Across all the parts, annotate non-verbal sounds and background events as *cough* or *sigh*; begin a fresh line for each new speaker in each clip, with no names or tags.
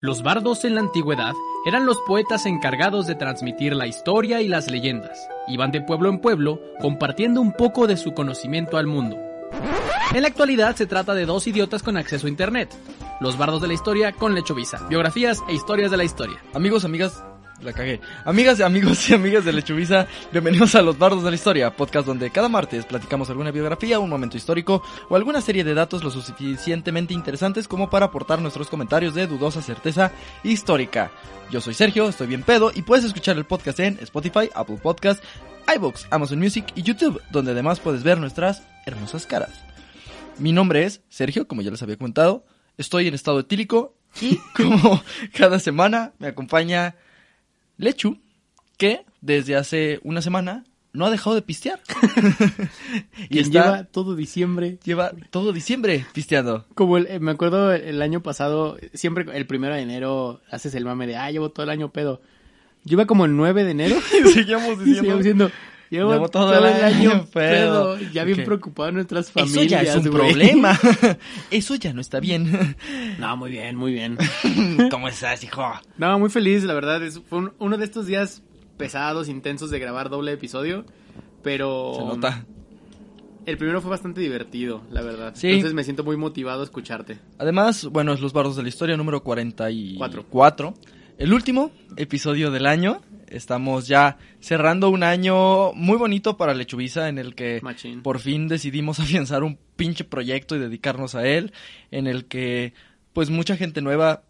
Los bardos en la antigüedad eran los poetas encargados de transmitir la historia y las leyendas. Iban de pueblo en pueblo compartiendo un poco de su conocimiento al mundo. En la actualidad se trata de dos idiotas con acceso a internet. Los bardos de la historia con Lechovisa. Biografías e historias de la historia.
Amigos, amigas, la cagué. Amigas, amigos y amigas de Lechuvisa, bienvenidos a Los Bardos de la Historia, podcast donde cada martes platicamos alguna biografía, un momento histórico o alguna serie de datos lo suficientemente interesantes como para aportar nuestros comentarios de dudosa certeza histórica. Yo soy Sergio, estoy bien pedo y puedes escuchar el podcast en Spotify, Apple Podcast, iBooks, Amazon Music y YouTube, donde además puedes ver nuestras hermosas caras. Mi nombre es Sergio, como ya les había comentado, estoy en estado etílico y *laughs* como cada semana me acompaña Lechu, que desde hace una semana no ha dejado de pistear. *laughs*
y lleva todo diciembre.
Lleva todo diciembre pisteando.
Como el, eh, me acuerdo el año pasado, siempre el primero de enero haces el mame de, ah, llevo todo el año pedo. Iba como el 9 de enero. *laughs*
y seguíamos *laughs* diciendo.
Llevo, todo, el año, pedo. Ya bien preocupado nuestras familias.
Eso ya es un problema. *laughs* Eso ya no está bien.
no, muy bien, muy bien. *laughs*
¿Cómo estás, hijo?
No, muy feliz, la verdad. Es, fue uno de estos días pesados, intensos de grabar doble episodio, pero...
Se nota.
El primero fue bastante divertido, la verdad. Sí. Entonces me siento muy motivado a escucharte.
Además, bueno, es Los Bardos de la Historia número 44. El último episodio del año. Estamos ya cerrando un año muy bonito para Lechuvisa en el que por fin decidimos *laughs* afianzar un pinche proyecto y dedicarnos a él. En el que, pues, mucha gente nueva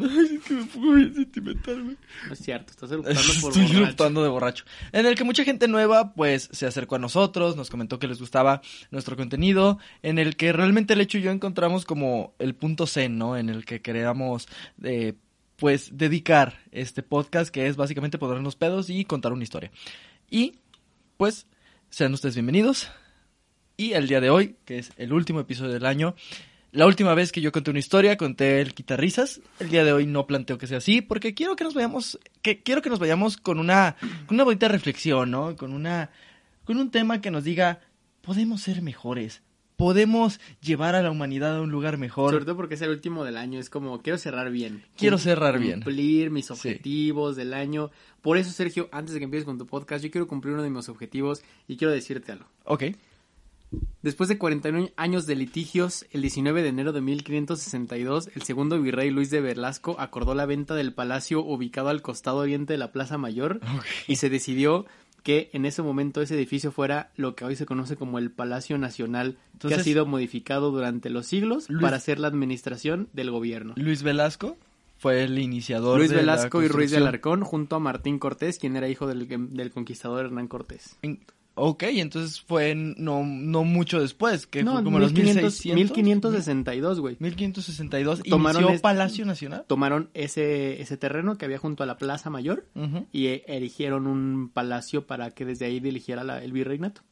Ay, es que me pongo bien sentimental, güey.
No es cierto, estás *laughs* eruptando por
Estoy eruptando de borracho. En el que mucha gente nueva, pues, se acercó a nosotros, nos comentó que les gustaba nuestro contenido, en el que realmente el hecho y yo encontramos como el punto zen, ¿no? En el que queríamos, eh, pues, dedicar este podcast, que es básicamente ponernos pedos y contar una historia. Y, pues, sean ustedes bienvenidos. Y el día de hoy, que es el último episodio del año, la última vez que yo conté una historia, conté el quitarrisas. El día de hoy no planteo que sea así, porque quiero que nos vayamos, que quiero que nos vayamos con una, con una bonita reflexión, ¿no? Con una, con un tema que nos diga, podemos ser mejores, podemos llevar a la humanidad a un lugar mejor.
Sobre todo porque es el último del año, es como, quiero cerrar bien.
Quiero cerrar bien.
Cumplir mis objetivos del año. Por eso, Sergio, antes de que empieces con tu podcast, yo quiero cumplir uno de mis objetivos y quiero decirte algo.
Ok.
Después de 41 años de litigios, el 19 de enero de 1562, el segundo virrey Luis de Velasco acordó la venta del palacio ubicado al costado oriente de la Plaza Mayor y se decidió que en ese momento ese edificio fuera lo que hoy se conoce como el Palacio Nacional, que ha sido modificado durante los siglos para hacer la administración del gobierno.
Luis Velasco fue el iniciador
Luis Velasco y Ruiz de Alarcón junto a Martín Cortés, quien era hijo del, del conquistador Hernán Cortés.
Ok, entonces fue no, no mucho después, que
no,
fue como
1500, los 1562, güey.
1562, tomaron inició Palacio Nacional.
Tomaron ese, ese terreno que había junto a la Plaza Mayor y erigieron un palacio para que desde ahí dirigiera el virreinato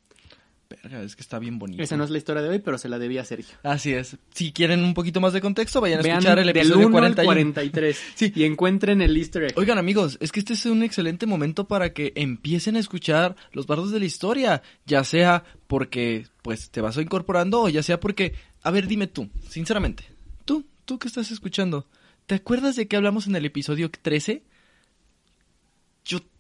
es que está bien bonito.
Esa no es la historia de hoy, pero se la debía a Sergio.
Así es. Si quieren un poquito más de contexto, vayan a escuchar el episodio
43. *laughs* sí. Y encuentren el easter egg.
Oigan, amigos, es que este es un excelente momento para que empiecen a escuchar los bardos de la historia. Ya sea porque, pues, te vas incorporando o ya sea porque... A ver, dime tú, sinceramente. Tú, tú que estás escuchando. ¿Te acuerdas de que hablamos en el episodio 13?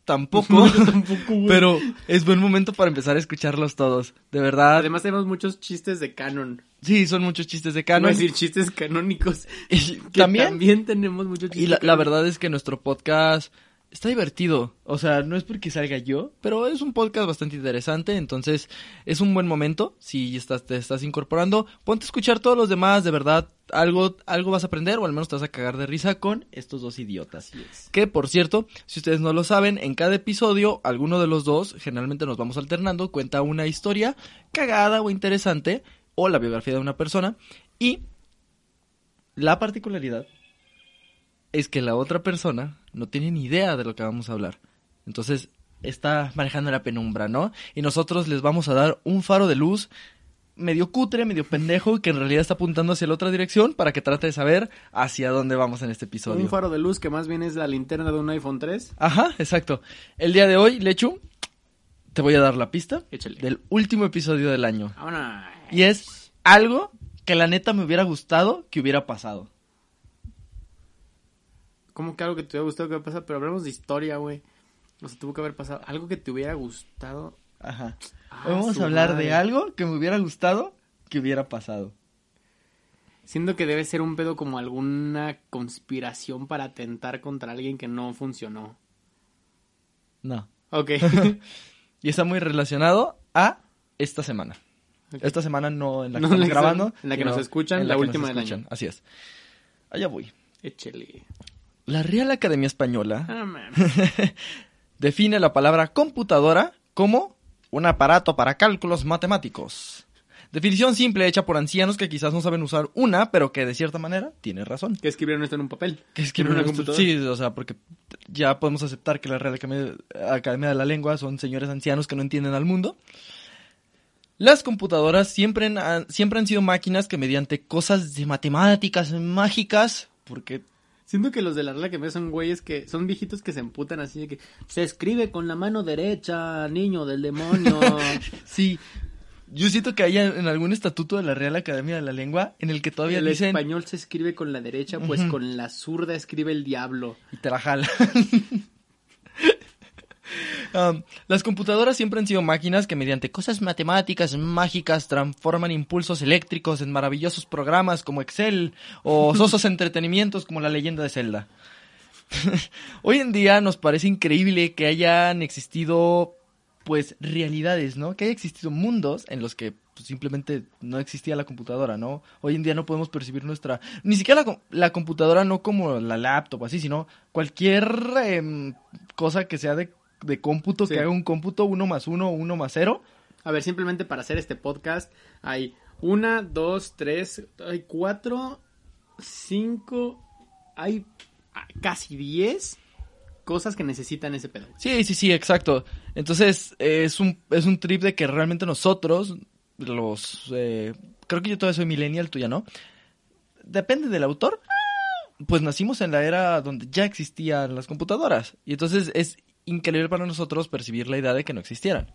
*laughs* Yo tampoco, pero es buen momento para empezar a escucharlos todos, de verdad.
Además tenemos muchos chistes de canon.
Sí, son muchos chistes de canon.
Es decir, chistes canónicos. *laughs* ¿También? también tenemos muchos chistes.
Y la, verdad es que nuestro podcast está divertido. O sea, no es porque salga yo, pero es un podcast bastante interesante. Entonces, es un buen momento. Si estás, te estás incorporando, ponte a escuchar todos los demás. De verdad, algo, algo vas a aprender o al menos te vas a cagar de risa con estos dos idiotas. Que, por cierto, si ustedes no lo saben, en cada episodio, alguno de los dos, generalmente nos vamos alternando, cuenta una historia cagada o interesante o la biografía de una persona. Y la particularidad es que la otra persona no tiene ni idea de lo que vamos a hablar. Entonces, está manejando la penumbra, ¿no? Y nosotros les vamos a dar un faro de luz medio cutre, medio pendejo, que en realidad está apuntando hacia la otra dirección para que trate de saber hacia dónde vamos en este episodio.
Un faro de luz que más bien es la linterna de un iPhone 3.
Ajá, exacto. El día de hoy, Lechu, te voy a dar la pista
Échale.
del último episodio del año.
Vámonos.
Y es algo que la neta me hubiera gustado que hubiera pasado.
¿Cómo que algo que te hubiera gustado que hubiera pasado? Pero hablamos de historia, güey. O sea, tuvo que haber pasado. Algo que te hubiera gustado.
Ajá.
Ah,
vamos a hablar
madre.
de algo que me hubiera gustado que hubiera pasado.
Siento que debe ser un pedo como alguna conspiración para atentar contra alguien que no funcionó.
No.
Ok. *laughs* *laughs*
Y está muy relacionado a esta semana. Esta semana no en la que
No
estamos
la
grabando.
en la que nos escuchan,
en
la
nos
última del año.
Así es. Allá voy.
Échale.
La Real Academia Española
Ah, *laughs*
define la palabra computadora como un aparato para cálculos matemáticos. Definición simple hecha por ancianos que quizás no saben usar una, pero que de cierta manera tiene razón.
Que escribieron esto en un papel.
Que
en
escriben
una computadora.
Sí, o sea, porque ya podemos aceptar que la Real Academia, Academia de la Lengua son señores ancianos que no entienden al mundo. Las computadoras siempre han, siempre han sido máquinas que mediante cosas de matemáticas mágicas, porque
Siento que los de la regla que me son güeyes que son viejitos que se emputan así de que se escribe con la mano derecha, niño del demonio. *laughs*
sí, yo siento que hay en algún estatuto de la Real Academia de la Lengua en el que todavía
el
dicen
español se escribe con la derecha, pues con la zurda escribe el diablo.
y te la jala. *laughs* Um, las computadoras siempre han sido máquinas que mediante cosas matemáticas mágicas transforman impulsos eléctricos en maravillosos programas como Excel o *laughs* sosos entretenimientos como la leyenda de Zelda. *laughs* Hoy en día nos parece increíble que hayan existido pues realidades, ¿no? Que haya existido mundos en los que pues, simplemente no existía la computadora, ¿no? Hoy en día no podemos percibir nuestra... Ni siquiera la, com- la computadora no como la laptop así, sino cualquier em, cosa que sea de, de cómputo,
Sí.
que haga un cómputo uno más uno o uno más cero.
A ver, simplemente para hacer este podcast hay una, dos, tres, hay cuatro, cinco, hay ah, casi diez cosas que necesitan ese pedo.
Sí, sí, sí, exacto. Entonces, eh, es un, es un trip de que realmente nosotros, los... eh, creo que yo todavía soy millennial, tú ya no. Depende del autor. Pues nacimos en la era donde ya existían las computadoras. Y entonces es increíble para nosotros percibir la idea de que no existieran.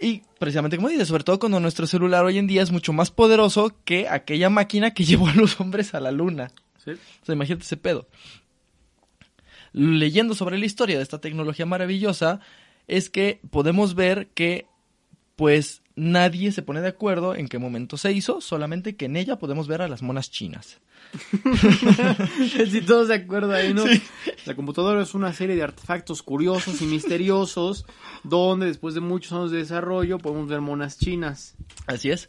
Y precisamente como dices, sobre todo cuando nuestro celular hoy en día es mucho más poderoso que aquella máquina que *laughs* llevó a los hombres a la luna.
¿sí?
O sea, imagínate ese pedo. Leyendo sobre la historia de esta tecnología maravillosa, es que podemos ver que, pues, nadie se pone de acuerdo en qué momento se hizo, solamente que en ella podemos ver a las monas chinas. *laughs*
si todos de acuerdo ahí, ¿no? La computadora es una serie de artefactos curiosos y misteriosos donde después de muchos años de desarrollo podemos ver monas chinas.
Así es.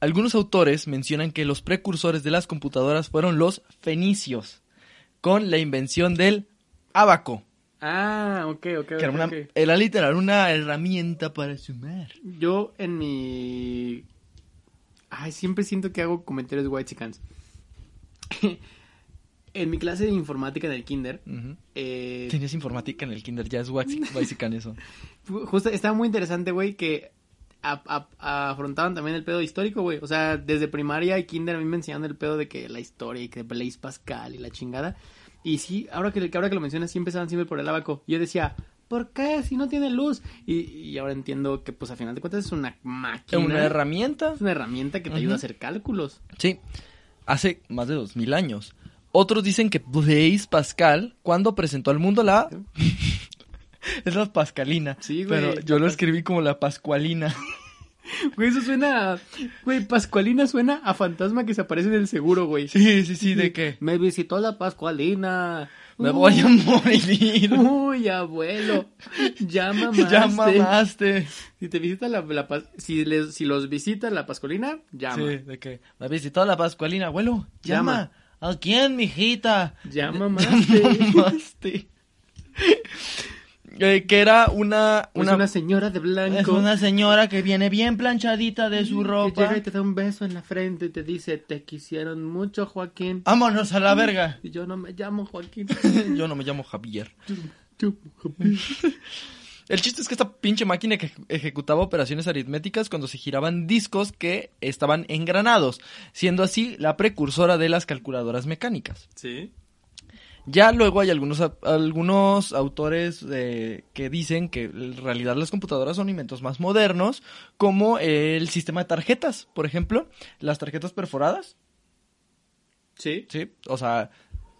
Algunos autores mencionan que los precursores de las computadoras fueron los fenicios, con la invención del abaco,
Ah, ok, ok,
que
ok,
era, una,
ok.
era literal una herramienta para sumar.
Yo en mi... Ay, siempre siento que hago comentarios white chickens. *laughs* en mi clase de informática en el kinder, eh,
Tenías informática en el kinder, ya es waxi- básica en eso. *laughs*
justo estaba muy interesante, güey, que a- a- afrontaban también el pedo histórico, güey. O sea, desde primaria y kinder a mí me enseñaron el pedo de que la historia y que Blaise Pascal y la chingada. Y sí, ahora que, ahora que lo mencionas, sí empezaban siempre por el abaco. Yo decía, ¿por qué? Si no tiene luz. Y, y ahora entiendo que, pues, a final de cuentas es una máquina.
Una herramienta.
Es una herramienta que te ayuda a hacer cálculos.
Sí, hace más de dos mil años. Otros dicen que Blaise Pascal, cuando presentó al mundo la... *laughs* es la pascalina.
Sí, güey,
Pero yo lo escribí como la pascualina. *laughs*
Güey, eso suena... a- Güey, Pascualina suena a fantasma que se aparece en el seguro, güey.
sí, sí, sí, de que...
Me visitó la Pascualina.
Me
Uh,
voy a morir.
Uy, abuelo. Ya *laughs* mamaste.
ya mamaste.
Si te visita la, la si, les, si los visita la Pascualina, llama.
Sí, de que... Me visitó la pascualina. Abuelo,
Llama.
llama. ¿A quién, mijita?
Ya mamaste.
Ya mamaste. *laughs* eh, que era una...
Una,
una,
una señora de blanco.
es una señora que viene bien planchadita de su
Que
ropa.
llega y te da un beso en la frente y te dice, te quisieron mucho, Joaquín.
Vámonos a la verga.
Y yo no me llamo Joaquín. *laughs*
Yo no me llamo Javier.
Yo, Joaquín. *laughs*
El chiste es que esta pinche máquina eje- ejecutaba operaciones aritméticas cuando se giraban discos que estaban engranados, siendo así la precursora de las calculadoras mecánicas.
Sí.
Ya luego hay algunos, a- algunos autores eh, que dicen que en realidad las computadoras son inventos más modernos, como el sistema de tarjetas, por ejemplo, las tarjetas perforadas.
Sí.
Sí, o sea,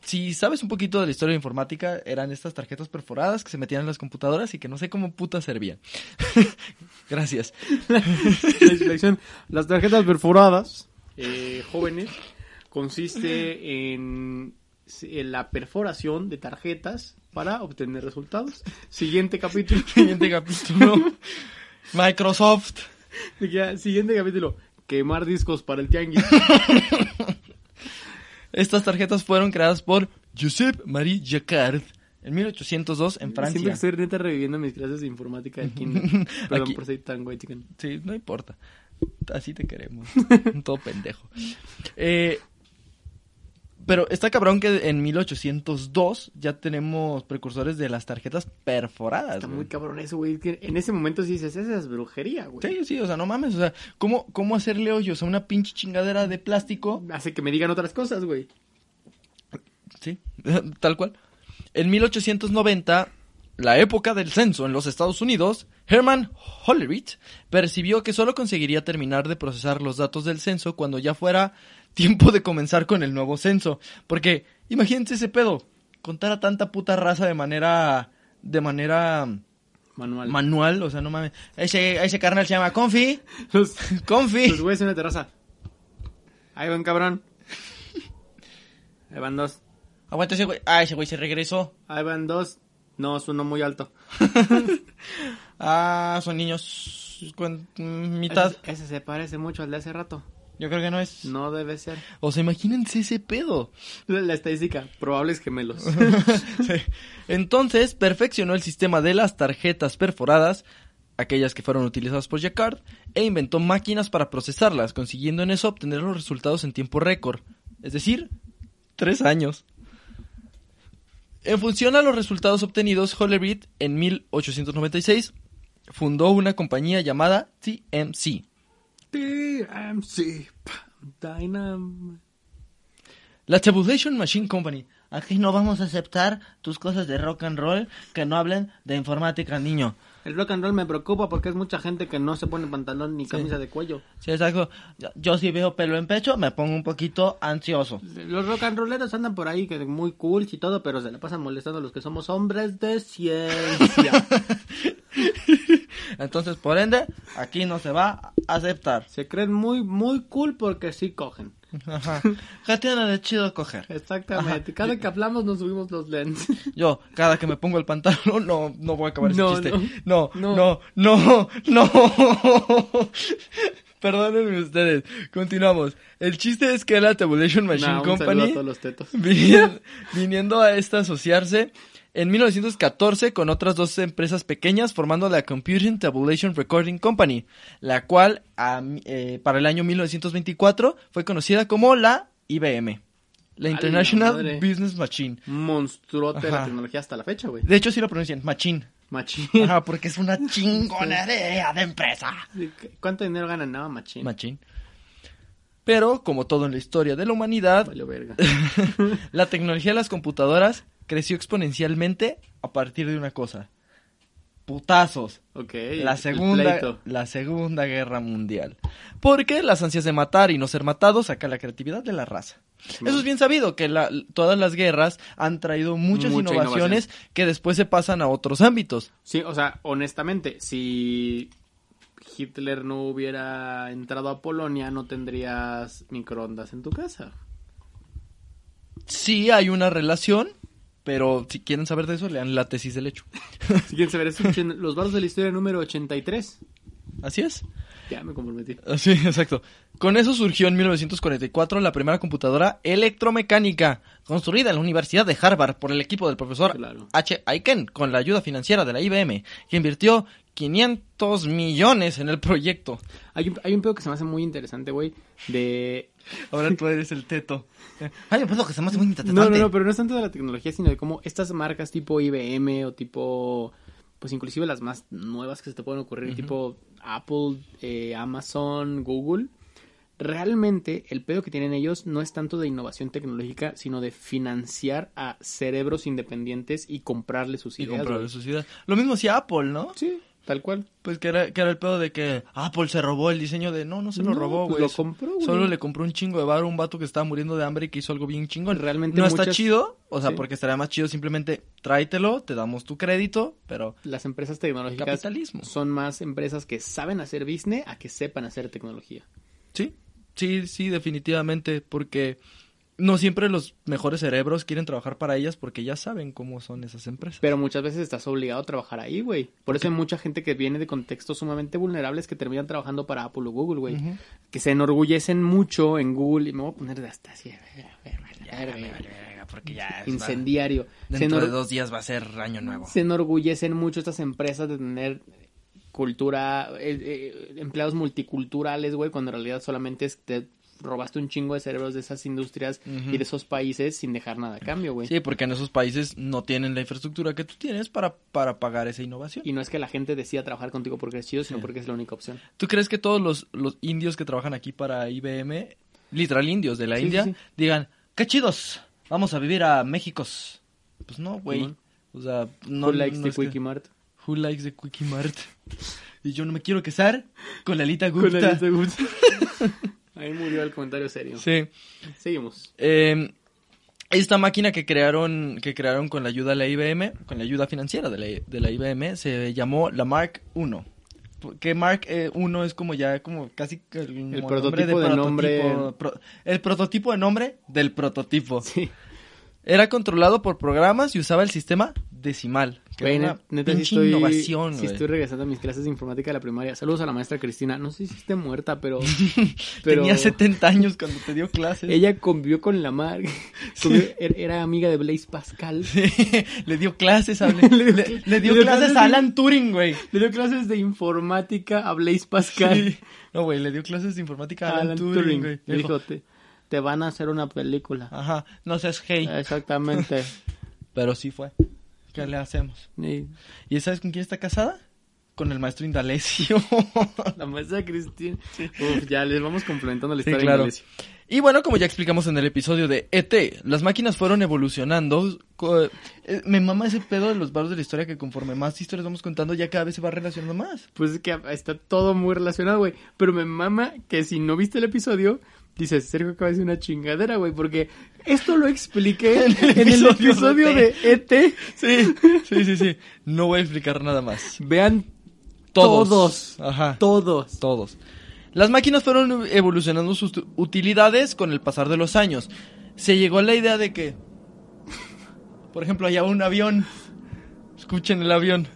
si sabes un poquito de la historia de informática, eran estas tarjetas perforadas que se metían en las computadoras y que no sé cómo puta servían. *laughs* Gracias.
La. Las tarjetas perforadas, eh, jóvenes, consiste en la perforación de tarjetas para obtener resultados. *laughs* Siguiente capítulo. *laughs*
Siguiente capítulo. Microsoft.
Siguiente capítulo. Quemar discos para el tianguis. *laughs*
Estas tarjetas fueron creadas por Joseph Marie Jacquard en 1802 en Francia.
que estoy neta reviviendo mis clases de informática de kinder. Perdón
Aquí.
por ser tan güey, chican.
Sí, no importa. Así te queremos. Todo pendejo. Eh, pero está cabrón que en 1802 ya tenemos precursores de las tarjetas perforadas.
Está
güey.
muy cabrón eso, güey. En ese momento sí dices, esa es brujería, güey.
Sí, sí, o sea, no mames, o sea, ¿cómo, cómo hacerle hoyos a una pinche chingadera de plástico?
Hace que me digan otras cosas, güey.
Sí, *laughs* tal cual. En 1890, la época del censo en los Estados Unidos, Herman Hollerith percibió que solo conseguiría terminar de procesar los datos del censo cuando ya fuera tiempo de comenzar con el nuevo censo. Porque, imagínense ese pedo, contar a tanta puta raza de manera... de manera
Manual.
manual, o sea, no mames. Ese, ese carnal se llama Confi, *laughs*
los, *laughs*
Confi.
los güeyes en la terraza. Ahí van, cabrón. Ahí van dos.
Aguanta ese güey. Ah, ese güey se regresó.
Ahí van dos. No, es uno muy alto. *laughs*
Ah, son niños con mitad.
Ese, ese se parece mucho al de hace rato.
Yo creo que no es.
No debe ser.
O sea, imagínense ese pedo.
La, la estadística, probables gemelos. *laughs*
Sí. Entonces, perfeccionó el sistema de las tarjetas perforadas, aquellas que fueron utilizadas por Jacquard, e inventó máquinas para procesarlas, consiguiendo en eso obtener los resultados en tiempo récord. Es decir, tres años. En función a los resultados obtenidos, Hollerith, en 1896, fundó una compañía llamada TMC.
TMC. Dynam.
La Tabulation Machine Company. Aquí no vamos a aceptar tus cosas de rock and roll que no hablen de informática, niño.
El rock and roll me preocupa porque es mucha gente que no se pone pantalón ni camisa de cuello.
Sí, exacto. Yo, yo si veo pelo en pecho me pongo un poquito ansioso.
Los rock and rolleros andan por ahí que muy cool y todo, pero se le pasan molestando a los que somos hombres de ciencia. *laughs*
Entonces, por ende, aquí no se va a aceptar.
se creen muy, muy cool porque sí cogen.
Ajá. *laughs* ¿Qué tiene de chido coger?
Exactamente. Cada que hablamos nos subimos los lentes. *laughs*
Yo, cada que me pongo el pantalón, no, no voy a acabar ese
No,
chiste.
no,
No,
no.
no, no, no. *laughs* Perdónenme ustedes. Continuamos. El chiste es que la Tabulation Machine
Nah,
Company,
a todos los tetos.
vini- viniendo a esta asociarse en 1914 con otras dos empresas pequeñas formando la Computing Tabulation Recording Company, la cual a eh, para el año 1924 fue conocida como la IBM, la
¡A la
International! Business Machine.
Monstruote de la
Ajá.
tecnología hasta la fecha, güey.
De hecho, sí lo pronuncian, Machine.
Machín.
Ajá, porque es una *laughs* chingonería de empresa.
¿Cuánto dinero ganan? No, machín.
Machine. Pero, como todo en la historia de la humanidad,
verga. *laughs*
la tecnología de las computadoras creció exponencialmente a partir de una cosa. Putazos.
Ok.
La segunda, la segunda guerra mundial. Porque las ansias de matar y no ser matado saca la creatividad de la raza. Eso es bien sabido, que la- todas las guerras han traído muchas
Mucha
innovaciones que después se pasan a otros ámbitos.
Sí, o sea, honestamente, si Hitler no hubiera entrado a Polonia, no tendrías microondas en tu casa.
Sí hay una relación, pero si quieren saber de eso, lean la tesis del hecho.
Si quieren saber, escuchen Los Bardos de la Historia número 83.
Así es.
Ya me comprometí.
Sí, *laughs* exacto. Con eso surgió en 1944 la primera computadora electromecánica, construida en la Universidad de Harvard por el equipo del profesor
Claro.
H. Aiken, con la ayuda financiera de la IBM, que invirtió 500 millones en el proyecto.
Hay un, hay un pedo que se me hace muy interesante, güey, de...
Ahora tú eres el teto. Hay un pedo que se me hace muy
No, no, no, pero no es tanto de la tecnología, sino de cómo estas marcas tipo IBM o tipo... Pues inclusive las más nuevas que se te pueden ocurrir, tipo Apple, eh, Amazon, Google. Realmente el pedo que tienen ellos no es tanto de innovación tecnológica, sino de financiar a cerebros independientes y comprarles sus
Y
ideas.
comprar
güey.
sus ideas. Lo mismo hacía Apple, ¿no?
Sí, tal cual.
Pues que era, que era el pedo de que Apple se robó el diseño de... No, no se lo
No,
robó,
pues
güey.
lo compró, güey.
Solo le compró un chingo de bar a un vato que estaba muriendo de hambre y que hizo algo bien chingón.
Realmente
No está chido, o sea,
Sí.
porque estaría más chido simplemente tráetelo, te damos tu crédito, pero...
Las empresas tecnológicas
Capitalismo.
son más empresas que saben hacer business a que sepan hacer tecnología.
Sí, sí, sí, definitivamente, porque no siempre los mejores cerebros quieren trabajar para ellas porque ya saben cómo son esas empresas.
Pero muchas veces estás obligado a trabajar ahí, güey. Por eso hay mucha gente que viene de contextos sumamente vulnerables que terminan trabajando para Apple o Google, güey. Que se enorgullecen mucho en Google. Y me voy a poner de hasta así.
porque ya
Incendiario. Se,
Dentro de dos días va a ser año nuevo.
se enorgullecen mucho estas empresas de tener cultura, eh, eh, empleados multiculturales, güey, cuando en realidad solamente es te robaste un chingo de cerebros de esas industrias
Ujú.
y de esos países sin dejar nada a cambio, güey.
Sí, porque en esos países no tienen la infraestructura que tú tienes para, para pagar esa innovación.
Y no es que la gente decida trabajar contigo porque es chido, sino
Sí.
porque es la única opción.
¿Tú crees que todos los, los indios que trabajan aquí para IBM, literal indios de la
Sí,
India,
sí,
digan, qué chidos, vamos a vivir a México? Pues no, güey. O sea, no,
Who likes
no
the
es que-
Quickie Mart?
Who likes the Quickie Mart? *laughs* y yo no me quiero casar con Lalita Gupta. *laughs*
Ahí murió el comentario serio.
Sí.
Seguimos.
Eh, esta máquina que crearon, que crearon con la ayuda de la IBM, con la ayuda financiera de la, de la IBM, se llamó la Mark I. Que Mark eh, I es como ya, como casi el,
El prototipo de nombre.
pro- el prototipo de nombre del prototipo.
Sí.
Era controlado por programas y usaba el sistema decimal. Que
Güey,
era una
neta, sí
pinche
estoy,
innovación,
sí
güey.
estoy regresando a mis clases de informática de la primaria. Saludos a la maestra Cristina. No sé si esté muerta, pero... *laughs* pero
Tenía 70 años cuando te dio clases.
Ella convivió con la mar. *laughs* convivió- er- Era amiga de Blaise Pascal.
le dio clases a, *laughs*
Le
le, le- le dio clases
clases
a Alan Turing, güey.
Le dio clases de informática a Blaise Pascal.
Sí. No, güey, le dio clases de informática a Alan,
Alan
Turing,
Turing.
güey.
Le
Dijo,
te, te van a hacer una película.
Ajá, no seas hey.
Exactamente.
Pero sí fue. ¿Qué le hacemos?
Y
¿Y sabes con quién está casada? Con el maestro Indalecio. *laughs*
la maestra Cristina. Uf, ya les vamos complementando la
Sí,
historia
claro.
de Indalecio.
Y bueno, como ya explicamos en el episodio de ET, las máquinas fueron evolucionando. eh, Me mama ese pedo de los barros de la historia que conforme más historias vamos contando ya cada vez se va relacionando más.
Pues es que está todo muy relacionado, güey. Pero me mama que si no viste el episodio, dices, Sergio acaba de decir una chingadera, güey. Porque esto lo expliqué *laughs* en el
episodio
episodio,
de
ET.
Sí, sí, sí, sí. No voy a explicar nada más.
Vean
Todos.
todos.
Ajá.
Todos.
Todos. Las máquinas fueron evolucionando sus utilidades con el pasar de los años. Se llegó a la idea de que, por ejemplo, allá un avión. Escuchen el avión.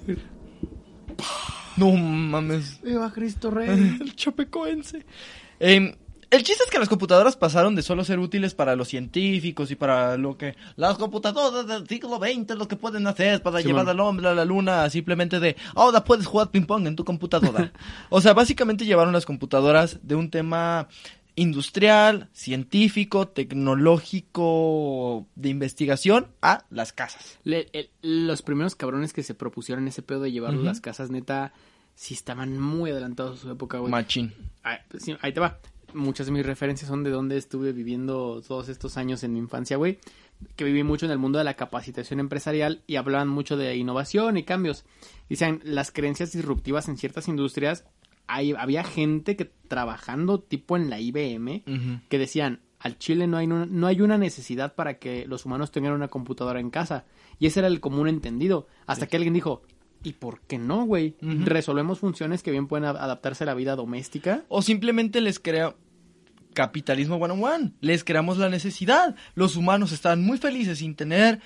No mames.
Viva Cristo Rey. *laughs*
El chapecoense. Em, el chiste es que las computadoras pasaron de solo ser útiles para los científicos y para lo que las computadoras del siglo XX lo que pueden hacer para llevar al hombre a la luna simplemente de ahora puedes jugar ping pong en tu computadora. *laughs* o sea, básicamente llevaron las computadoras de un tema industrial, científico, tecnológico, de investigación a las casas.
Le- el- los primeros cabrones que se propusieron ese pedo de llevarlo a las casas, neta, sí estaban muy adelantados a su época, güey.
Machín.
Ah, sí, ahí te va. Muchas de mis referencias son de donde estuve viviendo todos estos años en mi infancia, güey. Que viví mucho en el mundo de la capacitación empresarial y hablaban mucho de innovación y cambios. Dicen, las creencias disruptivas en ciertas industrias, hay, había gente que trabajando tipo en la IBM que decían, al Chile no hay, una- no hay una necesidad para que los humanos tengan una computadora en casa. Y ese era el común entendido. Hasta que alguien dijo, ¿y por qué no, güey? Resolvemos funciones que bien pueden adaptarse a la vida doméstica.
O simplemente les crea capitalismo one on one. Les creamos la necesidad. Los humanos están muy felices sin tener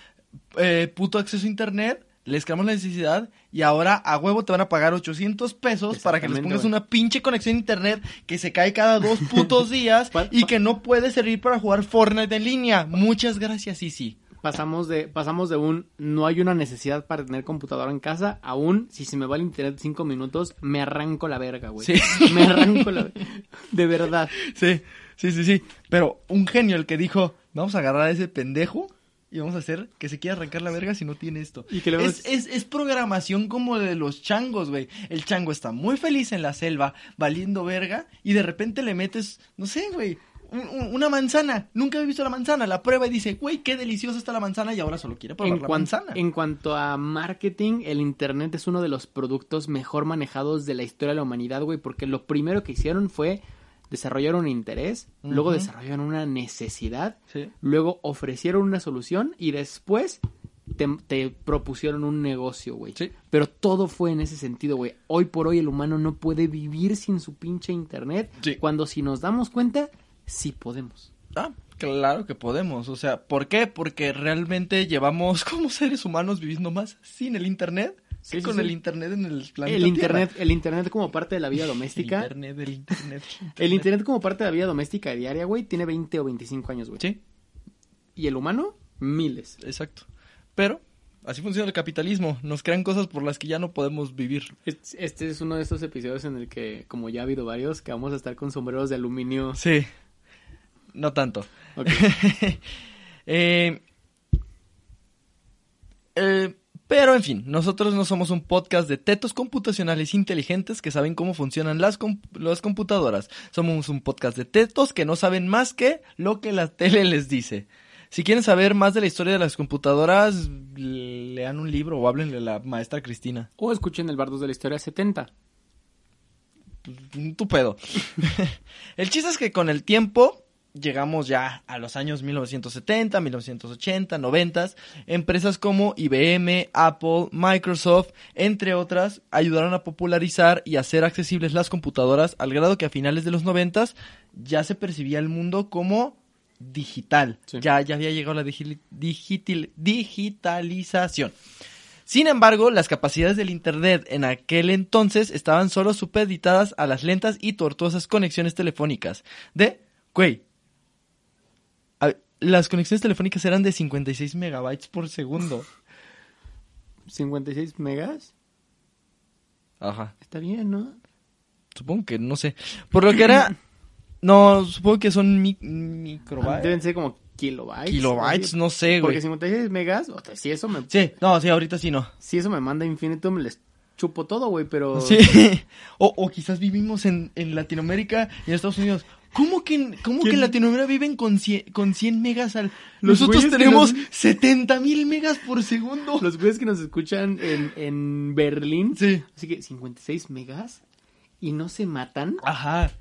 eh, puto acceso a internet. les creamos la necesidad y ahora a huevo te van a pagar 800 pesos para que les pongas una pinche conexión a internet que se cae cada dos *laughs* putos días y que no puede servir para jugar Fortnite en línea. Muchas gracias, sí.
Pasamos de, pasamos de un no hay una necesidad para tener computadora en casa a un si se me va el internet cinco minutos, me arranco la verga, güey.
Sí.
Me arranco la De verdad.
Sí, sí, sí, sí. Pero un genio el que dijo, vamos a agarrar a ese pendejo y vamos a hacer que se quiera arrancar la verga si no tiene esto.
Y que le vamos-
es, es, es programación como de los changos, güey. El chango está muy feliz en la selva, valiendo verga, y de repente le metes, no sé, güey, una manzana. Nunca había visto la manzana. La prueba y dice, güey, qué deliciosa está la manzana y ahora solo quiere probar
En,
la manzana.
en cuanto a marketing, el internet es uno de los productos mejor manejados de la historia de la humanidad, güey, porque lo primero que hicieron fue desarrollar un interés, luego desarrollaron una necesidad,
Sí.
luego ofrecieron una solución y después te, te propusieron un negocio, güey.
Sí.
Pero todo fue en ese sentido, güey. Hoy por hoy el humano no puede vivir sin su pinche internet,
Sí.
cuando si nos damos cuenta, sí podemos.
Ah, claro que podemos. O sea, ¿por qué? Porque realmente llevamos *laughs* como seres humanos viviendo más sin el internet
Sí,
con
sí.
el internet en el planeta.
El
Tierra.
internet, el internet como parte de la vida *laughs*
El
doméstica.
internet, el internet.
El *laughs* internet como parte de la vida doméstica diaria, güey, tiene 20 o 25 años, güey.
Sí,
Y el humano, miles.
exacto. Pero así funciona el capitalismo. Nos crean cosas por las que ya no podemos vivir.
Es- Este es uno de estos episodios en el que, como ya ha habido varios, que vamos a estar con sombreros de aluminio.
Sí. No tanto.
Ok. *laughs*
Eh, eh, pero en fin, nosotros no somos un podcast de tetos computacionales inteligentes que saben cómo funcionan las, las computadoras. Somos un podcast de tetos que no saben más que lo que la tele les dice. Si quieren saber más de la historia de las computadoras, lean un libro o háblenle a la maestra Cristina.
O escuchen el Bardos de la Historia 70.
tu pedo. *laughs* el chiste es que con el tiempo llegamos ya a los años 1970, 1980, 90. Empresas como IBM, Apple, Microsoft, entre otras, ayudaron a popularizar y hacer accesibles las computadoras al grado que a finales de los 90 ya se percibía el mundo como digital.
Sí.
Ya, ya había llegado la digi- digital- digitalización. Sin embargo, las capacidades del Internet en aquel entonces estaban solo supeditadas a las lentas y tortuosas conexiones telefónicas. De, güey, las conexiones telefónicas eran de 56 megabytes por segundo.
56 megas.
Ajá.
Está bien, ¿no?
Supongo que, no sé. Por lo que era... *clears throat* No, supongo que son mi- microbytes.
Deben ser como kilobytes.
Kilobytes, no sé,
Porque
güey.
56 megas, o sea, si eso me,
Sí, no, sí, ahorita sí no.
si eso me manda infinito, me les chupo todo, güey, pero...
Sí. *laughs* O, o quizás vivimos en, en Latinoamérica y en Estados Unidos. ¿Cómo que, en- cómo que en. Latinoamérica viven con 100, con 100 megas al...
Los
Nosotros tenemos
nos-
70 mil megas por segundo.
Los güeyes que nos escuchan en, en Berlín.
Sí.
Así que 56 megas y no se matan.
Ajá.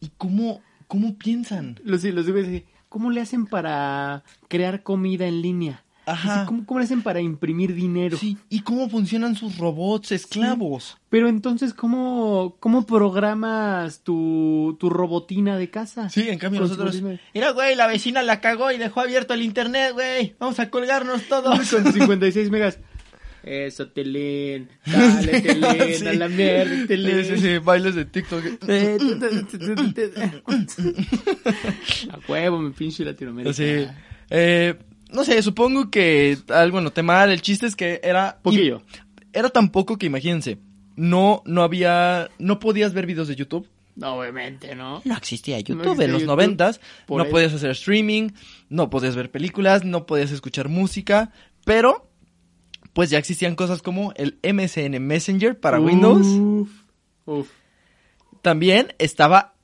¿Y cómo, cómo piensan?
Los, los güeyes ¿cómo le hacen para crear comida en línea?
Ajá.
¿cómo, cómo le hacen para imprimir dinero?
Sí. ¿Y cómo funcionan sus robots esclavos?
Pero entonces, ¿cómo, cómo programas tu, tu robotina de casa?
Sí, en cambio nosotros...
56 megas.
Mira, güey, la vecina la cagó y dejó abierto el internet, güey. Vamos a colgarnos todos. *laughs*
Con 56 megas. Eso, Telén. Dale, *laughs* Telén,
Sí.
a la mierda, Telén.
Sí, sí, sí, bailes de TikTok. *laughs*
A huevo, mi pinche Latinoamérica.
Sí. Eh, no sé, supongo que algo noté mal. El chiste es que era.
Poquillo.
Era tan poco que imagínense. No, no había. No podías ver videos de YouTube.
No, obviamente, ¿no?
No existía YouTube
existía
en los
YouTube.
noventas. No
eso.
podías hacer streaming. No podías ver películas. No podías escuchar música. Pero. Pues ya existían cosas como el MSN Messenger para Windows.
Uf, uf.
También estaba.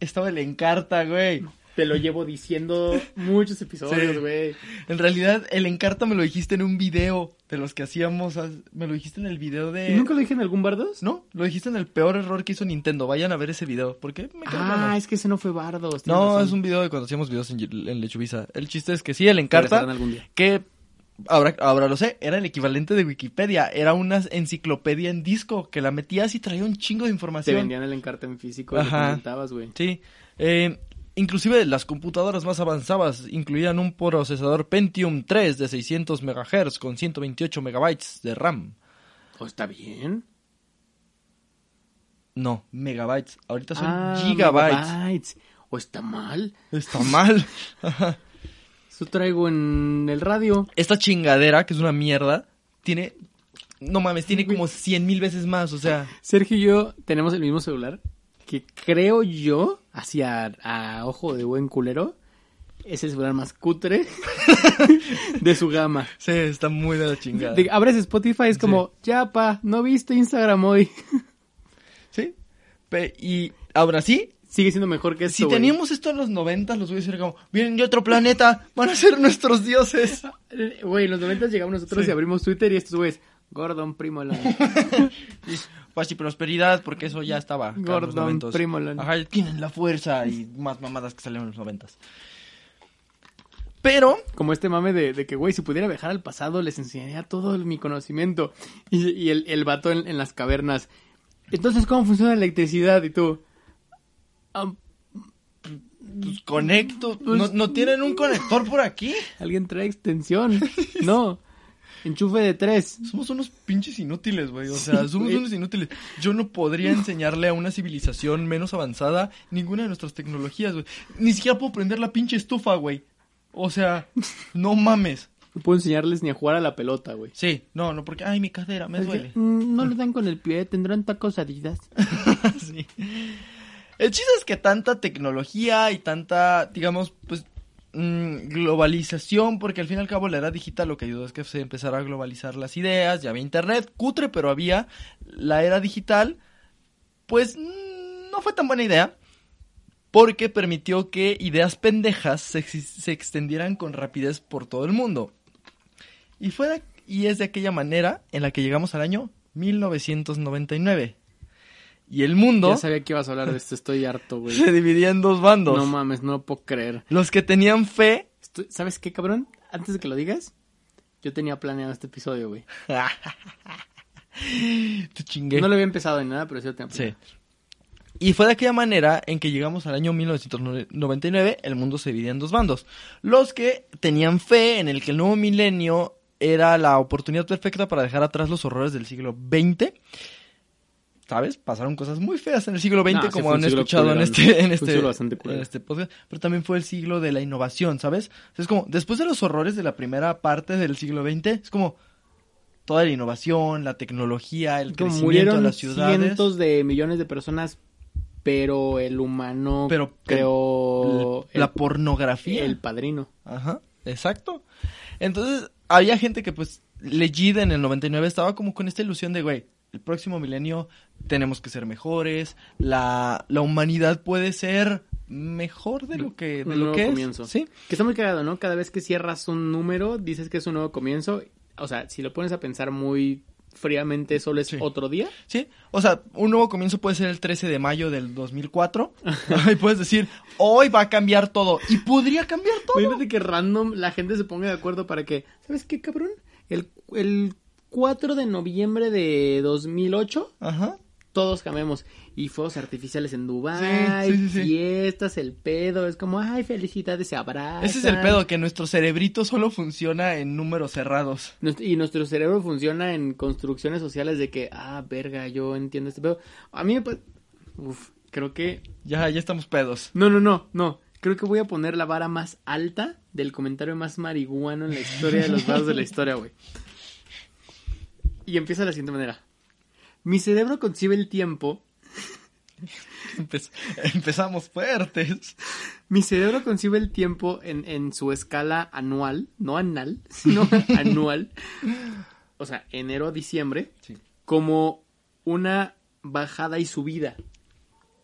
Estaba el Encarta, güey.
Te lo llevo diciendo muchos episodios,
Sí.
güey.
En realidad, el Encarta me lo dijiste en un video de los que hacíamos. Me lo dijiste en el video de.
¿Y ¿Nunca lo dije en algún Bardos?
No, lo dijiste en el peor error que hizo Nintendo. Vayan a ver ese video. ¿Por qué? Me
Ah,
plano.
es que ese no fue Bardos.
No,
razón.
es un video de cuando hacíamos videos en, en Lechubiza. El chiste es que sí, el Encarta,
algún día.
que ahora, ahora lo sé, era el equivalente de Wikipedia. Era una enciclopedia en disco que la metías y traía un chingo de
Te
información.
vendían el encarte en físico y lo
Ajá.
comentabas, güey.
Sí. Eh, Inclusive las computadoras más avanzadas incluían un procesador Pentium 3 de 600 MHz con 128 megabytes de RAM.
¿O está bien?
No, megabytes. Ahorita son
Ah,
gigabytes.
megabytes. ¿O está mal?
Está mal. *laughs*
Eso traigo en el radio.
Esta chingadera, que es una mierda, tiene... No mames, tiene como 100 mil veces más, o sea...
Sergio y yo tenemos el mismo celular que creo yo, hacia a ojo de buen culero, es el celular más cutre *laughs* de su gama.
Sí, está muy de la chingada.
De- abres Spotify es como, ya pa, no viste Instagram hoy. *laughs*
Sí. Pe- y ahora sí,
Sigue siendo mejor que esto,
si teníamos esto en los 90, los voy a decir como, vienen de otro planeta, van a ser nuestros dioses. *laughs*
Güey, en los 90 llegamos nosotros
Sí.
y abrimos Twitter y estos güeyes, Gordon Primola.
Y paz y prosperidad, porque eso ya estaba. acá en los
Gordon,
90s.
Primolan.
Ajá, tienen la fuerza y más mamadas que salieron en los noventas. Pero,
Como este mame de, de que, güey, si pudiera viajar al pasado, les enseñaría todo mi conocimiento. Y, y el, el vato en, en las cavernas. Entonces, ¿cómo funciona la electricidad? Y tú. "Ah,
pues conecto. ¿No, no tienen un conector por aquí? *laughs*
¿Alguien trae extensión? No. Enchufe de tres.
Somos unos pinches inútiles, güey. O sea,
Sí,
somos
güey.
unos inútiles. Yo no podría enseñarle a una civilización menos avanzada ninguna de nuestras tecnologías, güey. Ni siquiera puedo prender la pinche estufa, güey. O sea, no mames.
No puedo enseñarles ni a jugar a la pelota, güey.
Sí, no, no, porque, ay, mi cadera me duele.
mm, no le dan con el pie, tendrán tacos adidas. *laughs*
sí. El chiste es que tanta tecnología y tanta, digamos, pues, mm, globalización, porque al fin y al cabo la era digital lo que ayudó es que se empezara a globalizar las ideas, ya había internet, cutre, pero había la era digital, pues mm, no fue tan buena idea, porque permitió que ideas pendejas se, se extendieran con rapidez por todo el mundo. Y, fue de- y es de aquella manera en la que llegamos al año 1999. Y el mundo
Ya sabía que ibas a hablar de esto, estoy harto, güey. *laughs*
se dividía en dos bandos.
No mames, no lo puedo creer.
Los que tenían fe.
Estoy- ¿Sabes qué, cabrón? Antes de que lo digas, yo tenía planeado este episodio, güey. *laughs*
Te chingué.
No lo había empezado ni nada, pero sí lo tenía
Sí.
planeado.
Y fue de aquella manera en que llegamos al año 1999, el mundo se dividía en dos bandos. Los que tenían fe en el que el nuevo milenio era la oportunidad perfecta para dejar atrás los horrores del siglo XX. ¿Sabes? Pasaron cosas muy feas en el siglo XX, como han escuchado en este, en este, en este podcast. Pero también fue el siglo de la innovación, ¿sabes? O sea, es como, después de los horrores de la primera parte del siglo XX, es como toda la innovación, la tecnología, el
Como
crecimiento de las ciudades.
cientos de millones de personas, pero el humano
Pero
creó
la
el,
pornografía.
el padrino.
Ajá, exacto. Entonces, había gente que pues legida en el 99 estaba como con esta ilusión de, güey, el próximo milenio tenemos que ser mejores, la, la humanidad puede ser mejor de lo que, de
Un
lo
nuevo
que es.
comienzo.
Sí,
Que está muy cagado, ¿no? Cada vez que cierras un número, dices que es un nuevo comienzo. O sea, si lo pones a pensar muy fríamente, solo es
Sí.
otro día.
sí. O sea, un nuevo comienzo puede ser el 13 de mayo del 2004. *laughs* y puedes decir, hoy va a cambiar todo. Y podría cambiar todo.
Imagínate que random la gente se ponga de acuerdo para que, ¿sabes qué, cabrón? El, el 4 de noviembre de 2008,
Ajá.
todos cambiamos. Y fuegos artificiales en Dubai,
Sí, sí, sí, sí.
fiestas, el pedo. Es como, ay, felicidades, se abrazan.
Ese es el pedo, que nuestro cerebrito solo funciona en números cerrados.
Y nuestro cerebro funciona en construcciones sociales de que, ah, verga, yo entiendo este pedo. A mí me pa- Uf, creo que...
Ya, ya estamos pedos.
No, no, no, no. Creo que voy a poner la vara más alta del comentario más marihuano en la historia de los vasos de la historia, güey. Y empieza de la siguiente manera. Mi cerebro concibe el tiempo. *laughs*
Empe- empezamos fuertes.
Mi cerebro concibe el tiempo en, en su escala anual, no anal, sino *laughs* anual. O sea, enero a diciembre,
Sí.
como una bajada y subida.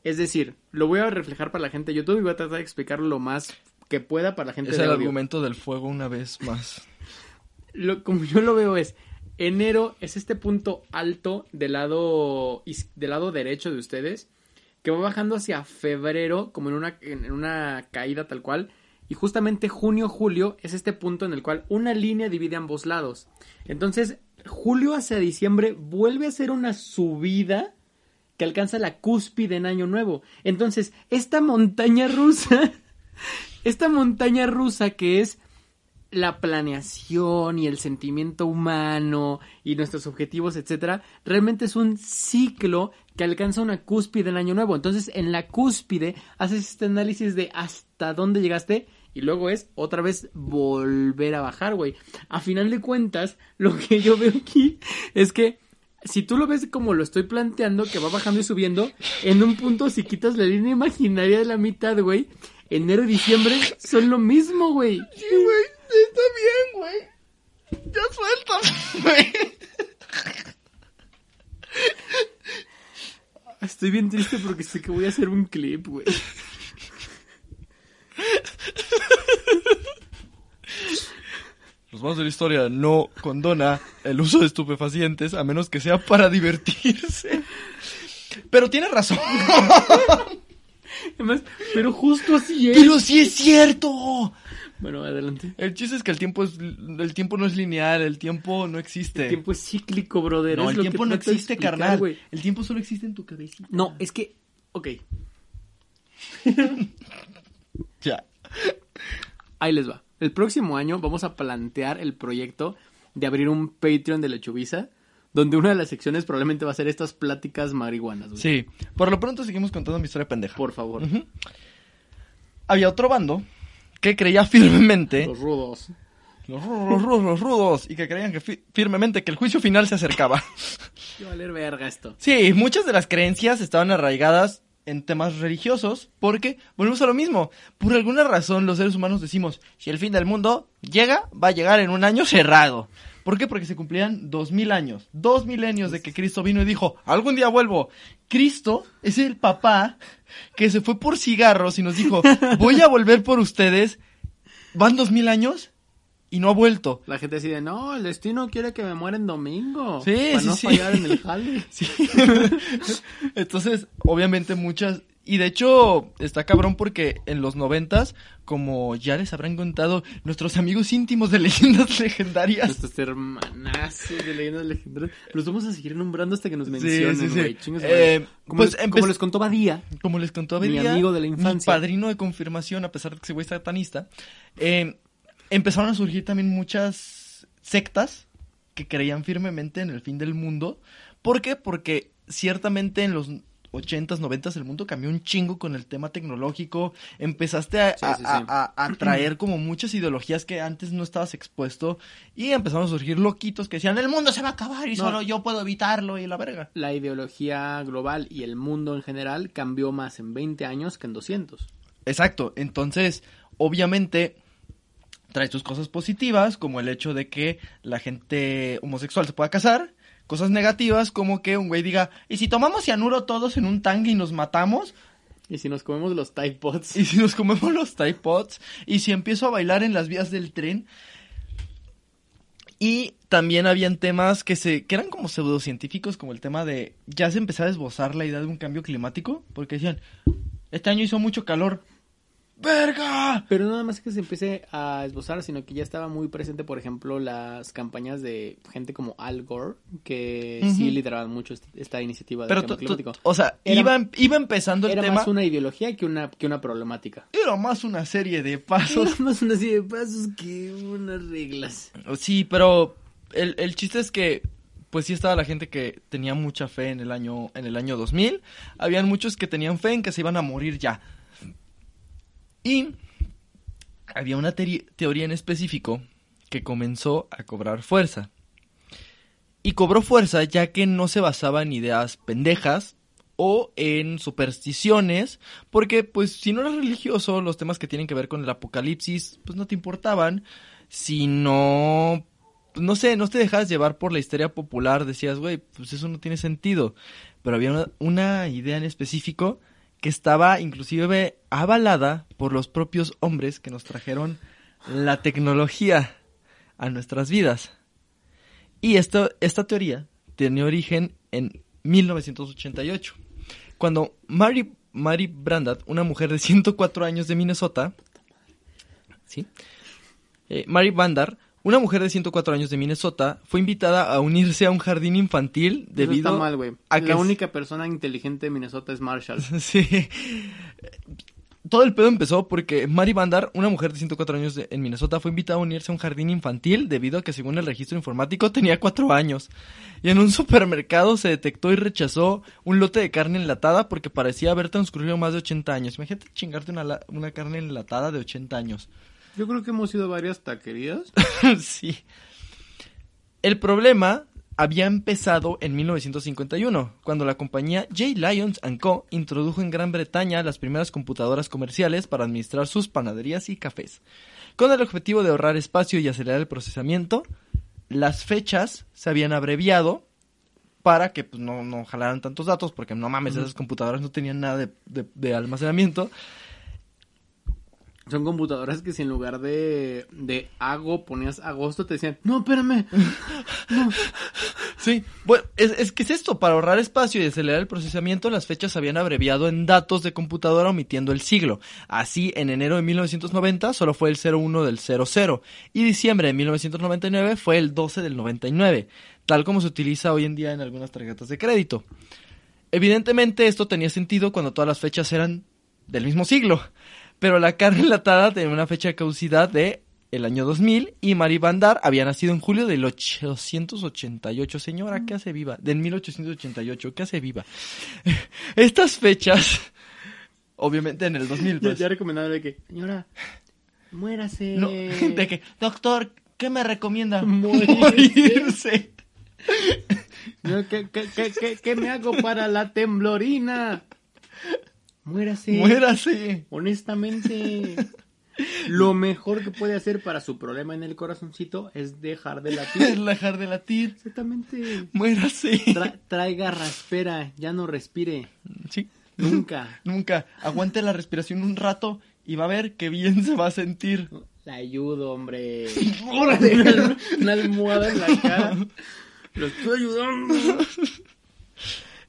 Es decir, lo voy a reflejar para la gente de YouTube y voy a tratar de explicarlo lo más que pueda para la gente
Es
de
el
audio.
argumento del fuego una vez más.
Lo- como yo lo veo es, enero es este punto alto del lado, del lado derecho de ustedes, que va bajando hacia febrero, como en una, en, una caída tal cual, y justamente junio, julio es este punto en el cual una línea divide ambos lados. Entonces, julio hacia diciembre vuelve a ser una subida que alcanza la cúspide en Año Nuevo. Entonces, esta montaña rusa, *laughs* esta montaña rusa que es la planeación y el sentimiento humano y nuestros objetivos, etcétera, realmente es un ciclo que alcanza una cúspide en Año Nuevo. Entonces, en la cúspide haces este análisis de hasta dónde llegaste y luego es otra vez volver a bajar, güey. A final de cuentas, *laughs* lo que yo veo aquí es que si tú lo ves como lo estoy planteando, que va bajando y subiendo, en un punto si quitas la línea imaginaria de la mitad, güey, enero y diciembre son lo mismo, güey.
Sí, güey, está bien, güey. Ya suéltame, güey.
Estoy bien triste porque sé que voy a hacer un clip, güey.
Los vamos de la historia no condona el uso de estupefacientes a menos que sea para divertirse. Pero tiene razón.
Además, pero justo así es.
Pero sí es cierto.
Bueno, adelante.
El chiste es que el tiempo es el tiempo no es lineal, el tiempo no existe.
El tiempo es cíclico, brother.
no,
es
el
lo
tiempo
que
no existe,
explicar,
carnal. El tiempo solo existe en tu cabecita.
No, es que, ok, *laughs*
Ya.
ahí les va. El próximo año vamos a plantear el proyecto de abrir un Patreon de Lechubiza, donde una de las secciones probablemente va a ser estas pláticas marihuanas, güey.
Sí. Por lo pronto seguimos contando mi historia pendeja.
Por favor.
Había otro bando que creía firmemente
Los rudos.
los rudos, los rudos, los rudos y que creían que fi- firmemente que el juicio final se acercaba. *laughs*
Qué valer verga esto.
Sí, muchas de las creencias estaban arraigadas en temas religiosos, porque volvemos a lo mismo. Por alguna razón los seres humanos decimos, si el fin del mundo llega, va a llegar en un año cerrado. ¿Por qué? Porque se cumplían dos mil años, dos milenios de que Cristo vino y dijo, algún día vuelvo. Cristo es el papá que se fue por cigarros y nos dijo, voy a volver por ustedes. Van dos mil años y no ha vuelto.
La gente decide, no, el destino quiere que me muera en domingo.
Sí,
para
sí,
no
sí.
fallar en el jale. *laughs*
Sí. Entonces, obviamente muchas... Y de hecho, está cabrón porque en los noventas, como ya les habrán contado nuestros amigos íntimos de *laughs* leyendas legendarias.
Nuestros hermanazos de leyendas legendarias. Los vamos a seguir nombrando hasta que nos mencionen,
sí, Eh,
como,
pues
les, como les contó Badía.
Como les contó
Mi
Abedía,
amigo de la infancia.
mi padrino de confirmación, a pesar de que güey es satanista, eh, empezaron a surgir también muchas sectas que creían firmemente en el fin del mundo. ¿Por qué? Porque ciertamente en los 80s, 90s el mundo cambió un chingo con el tema tecnológico. Empezaste a,
Sí,
a-
sí, sí.
a- a- a traer como muchas ideologías que antes no estabas expuesto. Y empezaron a surgir loquitos que decían, el mundo se va a acabar y
No.
solo yo puedo evitarlo y la verga.
La ideología global y el mundo en general cambió más en 20 años que en 200.
Exacto, entonces, obviamente, trae sus cosas positivas, como el hecho de que la gente homosexual se pueda casar, cosas negativas, como que un güey diga, ¿y si tomamos cianuro todos en un tanque y nos matamos?
Y si nos comemos los Tide Pods.
¿Y si nos comemos los Tide Pods? ¿Y si empiezo a bailar en las vías del tren? Y también habían temas que se que eran como pseudocientíficos, como el tema de ya se empezaba a esbozar la idea de un cambio climático, porque decían, este año hizo mucho calor. ¡Verga!
Pero nada más que se empiece a esbozar, sino que ya estaba muy presente, por ejemplo, las campañas de gente como Al Gore, que sí lideraban mucho est- esta iniciativa del cambio climático.
o sea,
Era-
iba, iba empezando el
Era
tema.
más una ideología que una, que una problemática.
Era más una serie de pasos.
Era más una serie de pasos que unas reglas.
Sí, pero el, el chiste es que pues sí estaba la gente que tenía mucha fe en el año en el año 2000, habían muchos que tenían fe en que se iban a morir ya. Y había una teoría en específico que comenzó a cobrar fuerza. Y cobró fuerza ya que no se basaba en ideas pendejas o en supersticiones, porque pues si no eras religioso, los temas que tienen que ver con el apocalipsis, pues no te importaban, si no, no sé, no te dejabas llevar por la histeria popular, decías, güey, pues eso no tiene sentido, pero había una idea en específico que estaba inclusive avalada por los propios hombres que nos trajeron la tecnología a nuestras vidas. Y esto, esta teoría tiene origen en 1988, cuando Mary, Mary Brandat, una mujer de 104 años de Minnesota, ¿sí? Eh, Mary Bandar Una mujer de 104 años de Minnesota fue invitada a unirse a un jardín infantil
Eso
debido
está mal, güey.
a que
La
es-
única persona inteligente de Minnesota es Marshall. *laughs*
Sí. Todo el pedo empezó porque Mary Bandar, una mujer de 104 años de- en Minnesota, fue invitada a unirse a un jardín infantil debido a que según el registro informático tenía 4 años. Y en un supermercado se detectó y rechazó un lote de carne enlatada porque parecía haber transcurrido más de 80 años. Imagínate chingarte una, una carne enlatada de 80 años.
Yo creo que hemos ido a varias taquerías. *laughs*
sí. El problema había empezado en 1951, cuando la compañía J. Lyons Co. introdujo en Gran Bretaña las primeras computadoras comerciales para administrar sus panaderías y cafés. Con el objetivo de ahorrar espacio y acelerar el procesamiento, las fechas se habían abreviado para que pues, no, no jalaran tantos datos, porque no mames, esas computadoras no tenían nada de, de- de almacenamiento.
Son computadoras que si en lugar de, de ago ponías agosto, te decían, no, espérame. *laughs*
Sí, bueno, es, es que es esto, para ahorrar espacio y acelerar el procesamiento, las fechas se habían abreviado en datos de computadora omitiendo el siglo. Así, en enero de 1990 solo fue el 01 del 00 y diciembre de 1999 fue el 12 del 99, tal como se utiliza hoy en día en algunas tarjetas de crédito. Evidentemente esto tenía sentido cuando todas las fechas eran del mismo siglo, pero la carne enlatada tenía una fecha de caducidad de el año 2000 y Mari Bandar había nacido en julio del 888. Señora, ¿qué hace viva? Del 1888, ¿qué hace viva? *laughs* Estas fechas, obviamente en el 2000,
Ya,
pues.
ya recomendable de que, señora, muérase.
No, *laughs* de que, doctor, ¿qué me recomienda? *laughs*
Morirse.
Morirse.
No, ¿Qué, qué, qué, qué, qué me hago para la temblorina? Muérase.
Muérase.
Honestamente, *laughs* lo mejor que puede hacer para su problema en el corazoncito es dejar de
Es
latir. *laughs*
dejar de latir.
Exactamente.
Muérase.
Tra- traiga raspera, ya no respire.
Sí.
Nunca. *laughs*
Nunca. Aguante la respiración un rato y va a ver qué bien se va a sentir.
La ayudo, hombre. Una, una almohada en la cara. Lo estoy ayudando.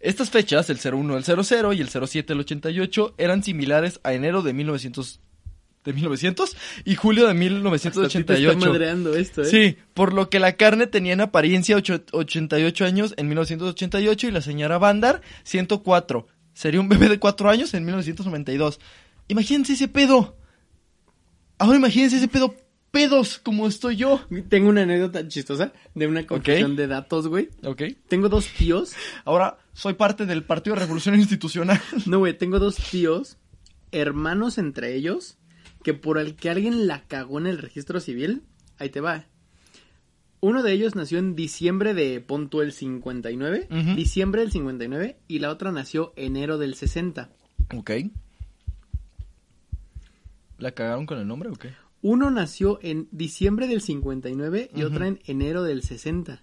Estas fechas, el 01 el 00 y el 07 el 88, eran similares a enero de 1900 de 1900 y julio de
Hasta a ti te
1988.
está madreando esto, ¿eh?
Sí, por lo que la carne tenía en apariencia ocho- 88 años en 1988 y la señora Bandar 104. Sería un bebé de 4 años en 1992. Imagínense ese pedo. Ahora imagínense ese pedo pedos como estoy yo.
Tengo una anécdota chistosa de una confusión
Ok.
de datos, güey.
Ok.
Tengo dos tíos.
Ahora soy parte del Partido de Revolución Institucional. *laughs*
No, güey, tengo dos tíos, hermanos entre ellos, que por el que alguien la cagó en el registro civil, ahí te va. Uno de ellos nació en diciembre de Ponto el 59,
Ujú.
diciembre del 59, y la otra nació enero del 60.
Ok. ¿La cagaron con el nombre o qué?
Uno nació en diciembre del 59 y
Ujú.
otra en enero del 60.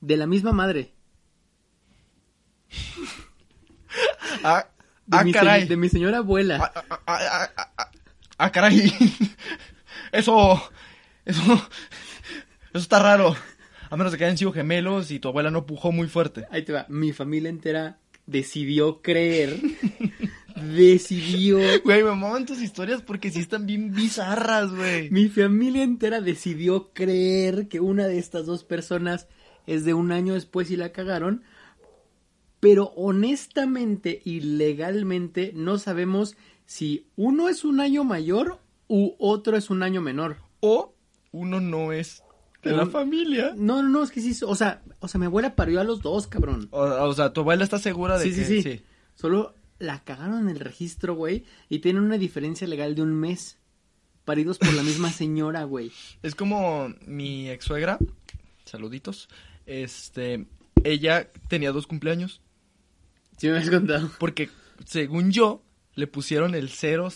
De la misma madre. *laughs*
Ah,
De,
ah
mi,
caray.
de mi señora abuela.
Ah, ah, ah, caray. *laughs* Eso, eso, eso está raro. A menos de que hayan sido gemelos y tu abuela no pujó muy fuerte.
Ahí te va. Mi familia entera decidió creer. *laughs* decidió.
Güey, me maman tus historias porque sí están bien bizarras, güey.
Mi familia entera decidió creer que una de estas dos personas es de un año después y la cagaron. Pero honestamente y legalmente no sabemos si uno es un año mayor u otro es un año menor.
O uno no es de la familia.
No, no, no, es que sí, o sea, o sea, mi abuela parió a los dos, cabrón.
O, o sea, tu abuela está segura de
Sí,
que
sí, sí, Solo la cagaron en el registro, güey, y tienen una diferencia legal de un mes. Paridos por la misma *laughs* señora, güey.
Es como mi ex suegra, saluditos, este, ella tenía dos cumpleaños,
Sí me has contado.
porque según yo, le pusieron el 000.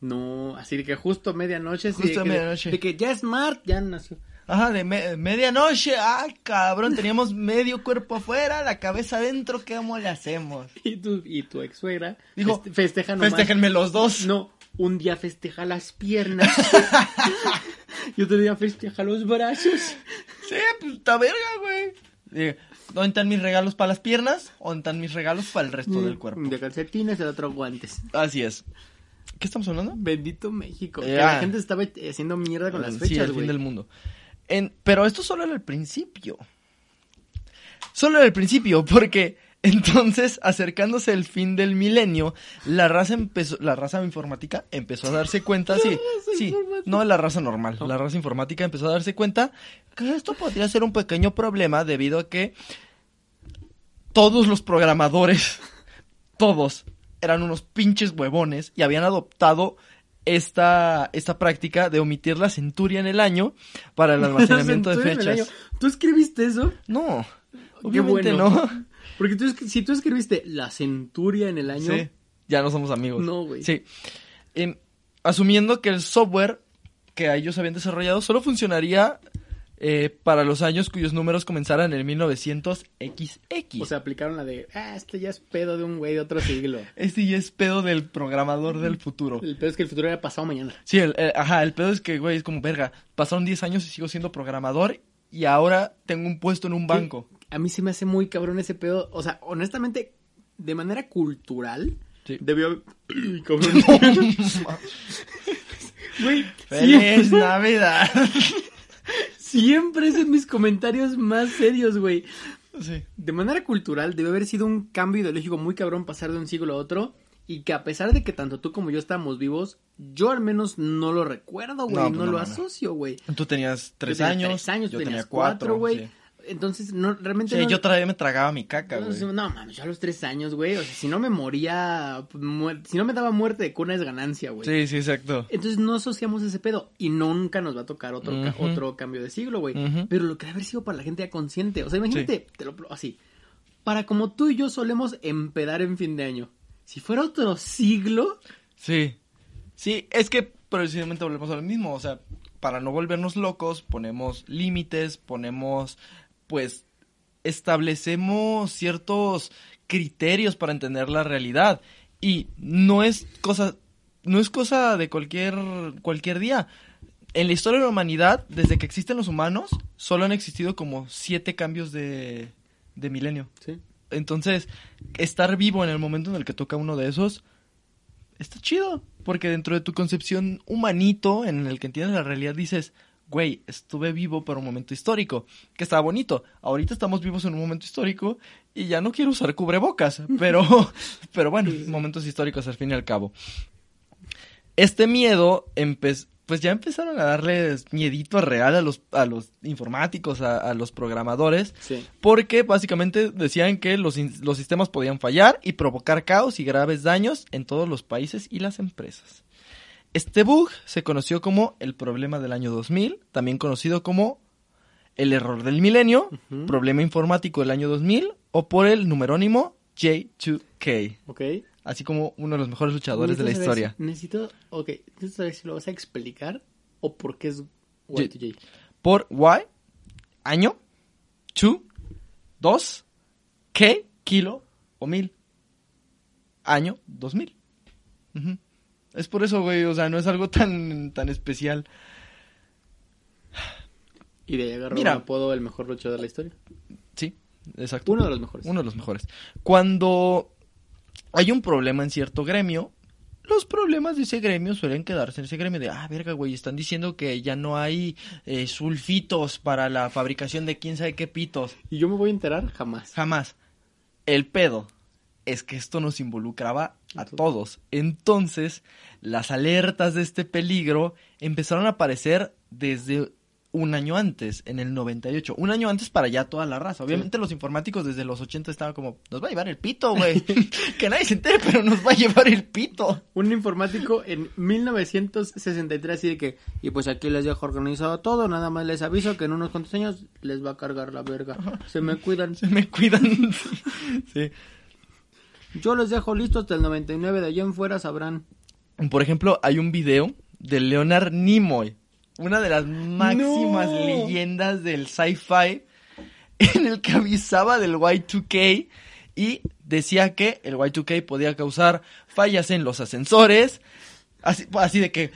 No, así de que justo medianoche. sí,
Justo
de
a medianoche.
De que ya es Mart, ya nació.
Ajá, de me- medianoche, ay cabrón, teníamos medio cuerpo afuera, la cabeza adentro, ¿cómo le hacemos? *laughs*
Y tu, y tu ex suegra
Dijo,
feste- festeja nomás.
Festéjenme los dos.
No, un día festeja las piernas. *laughs* *laughs* y otro día festeja los brazos.
Sí, pues está verga, güey. Dije, ¿Dónde están mis regalos para las piernas? ¿O dónde están mis regalos para el resto del cuerpo?
Día calcetines, el otro guantes.
Así es. ¿Qué estamos hablando?
Bendito México.
Eh,
que la
ah.
gente estaba haciendo mierda con las
sí,
fechas,
el
güey.
fin del mundo. En- pero esto solo era el principio. Solo era el principio, porque *laughs* entonces, acercándose el fin del milenio, la raza empezó, la raza informática empezó a darse cuenta, sí, sí, no la raza normal, la raza informática empezó a darse cuenta que esto podría ser un pequeño problema debido a que todos los programadores, *laughs* todos, eran unos pinches huevones y habían adoptado esta, esta práctica de omitir la centuria en el año para el *laughs* almacenamiento de fechas.
¿Tú escribiste eso?
No,
Qué
obviamente
bueno.
no.
Porque tú, si tú escribiste la centuria en el año,
Sí, ya no somos amigos.
No, güey.
Sí. Em, asumiendo que el software que ellos habían desarrollado solo funcionaría eh, para los años cuyos números comenzaran en el 1900XX.
o sea, aplicaron la de, ah, este ya es pedo de un güey de otro siglo. *laughs*
este ya es pedo del programador del futuro.
El pedo es que el futuro era pasado mañana.
Sí, el, ajá, el pedo es que, güey, es como, verga, pasaron 10 años y sigo siendo programador y ahora tengo un puesto en un banco.
A mí se me hace muy cabrón ese pedo. O sea, honestamente, de manera cultural,
Sí.
debió... Cabrón. Güey,
¡Feliz Navidad!
Siempre es en mis comentarios más serios, güey.
sí.
De manera cultural, debe haber sido un cambio ideológico muy cabrón pasar de un siglo a otro. Y que a pesar de que tanto tú como yo estamos vivos, yo al menos no lo recuerdo, güey.
No, pues no
lo asocio, güey.
Tú tenías
Yo
3
tenía
años,
tres años,
yo
tú
tenía
tenías
4,
cuatro, güey.
sí.
Entonces, no, realmente
Sí,
no...
yo todavía me tragaba mi caca,
no,
güey.
no, mames, yo a los tres años, güey. O sea, si no me moría, pues, muer- si no me daba muerte de cuna es ganancia, güey.
Sí, sí, exacto.
Entonces no asociamos ese pedo y nunca nos va a tocar otro, ca- otro cambio de siglo, güey. Pero lo que debe haber sido para la gente ya consciente. O sea, imagínate, te lo plo- así. Para como tú y yo solemos empedar en fin de año. Si fuera otro siglo,
Sí. Sí, es que precisamente volvemos a lo mismo. O sea, para no volvernos locos, ponemos límites, ponemos, pues, establecemos ciertos criterios para entender la realidad. Y no es cosa, no es cosa de cualquier, cualquier día. En la historia de la humanidad, desde que existen los humanos, solo han existido como siete cambios de, de milenio.
sí.
Entonces, estar vivo en el momento en el que toca uno de esos está chido. Porque dentro de tu concepción humanito, en el que entiendes la realidad, dices, güey, estuve vivo por un momento histórico, que estaba bonito. Ahorita estamos vivos en un momento histórico y ya no quiero usar cubrebocas, *laughs* pero, pero bueno, momentos históricos al fin y al cabo. Este miedo empezó. Pues ya empezaron a darles miedito real a los, a los informáticos, a, a los programadores,
Sí.
porque básicamente decían que los sistemas podían fallar y provocar caos y graves daños en todos los países y las empresas. Este bug se conoció como el problema del año 2000, también conocido como el error del milenio, problema informático del año 2000 o por el numerónimo J2K,
Ok.
así como uno de los mejores luchadores de la
saber
historia.
si- necesito, ok, necesito saber si lo vas a explicar o por qué es Y2J.
Por Y, año, 2, 2, K, kilo o mil. Año 2000. Ujú. Es por eso, güey, o sea, no es algo tan, tan especial.
Y de ahí agarró
Mira.
un apodo el mejor luchador de la historia.
Sí, exacto.
Uno de los mejores.
Uno de los mejores. Cuando hay un problema en cierto gremio, los problemas de ese gremio suelen quedarse en ese gremio de, ah, verga, güey, están diciendo que ya no hay eh, sulfitos para la fabricación de quién sabe qué pitos.
¿Y yo me voy a enterar? Jamás.
Jamás. El pedo es que esto nos involucraba a todos. Entonces, las alertas de este peligro empezaron a aparecer desde un año antes, en el 98. Un año antes para ya toda la raza. Obviamente los informáticos desde los 80 estaban como, nos va a llevar el pito, *laughs* güey. que nadie se entere, pero nos va a llevar el pito.
Un informático en 1963 así de que, y pues aquí les dejo organizado todo, nada más les aviso que en unos cuantos años les va a cargar la verga. Se me cuidan.
Se me cuidan. *laughs* sí.
Yo les dejo listos hasta el 99, de allá en fuera sabrán.
Por ejemplo, hay un video de Leonard Nimoy, una de las máximas
No.
leyendas del sci-fi, *laughs* en el que avisaba del Y2K y decía que el Y2K podía causar fallas en los ascensores, así, así de que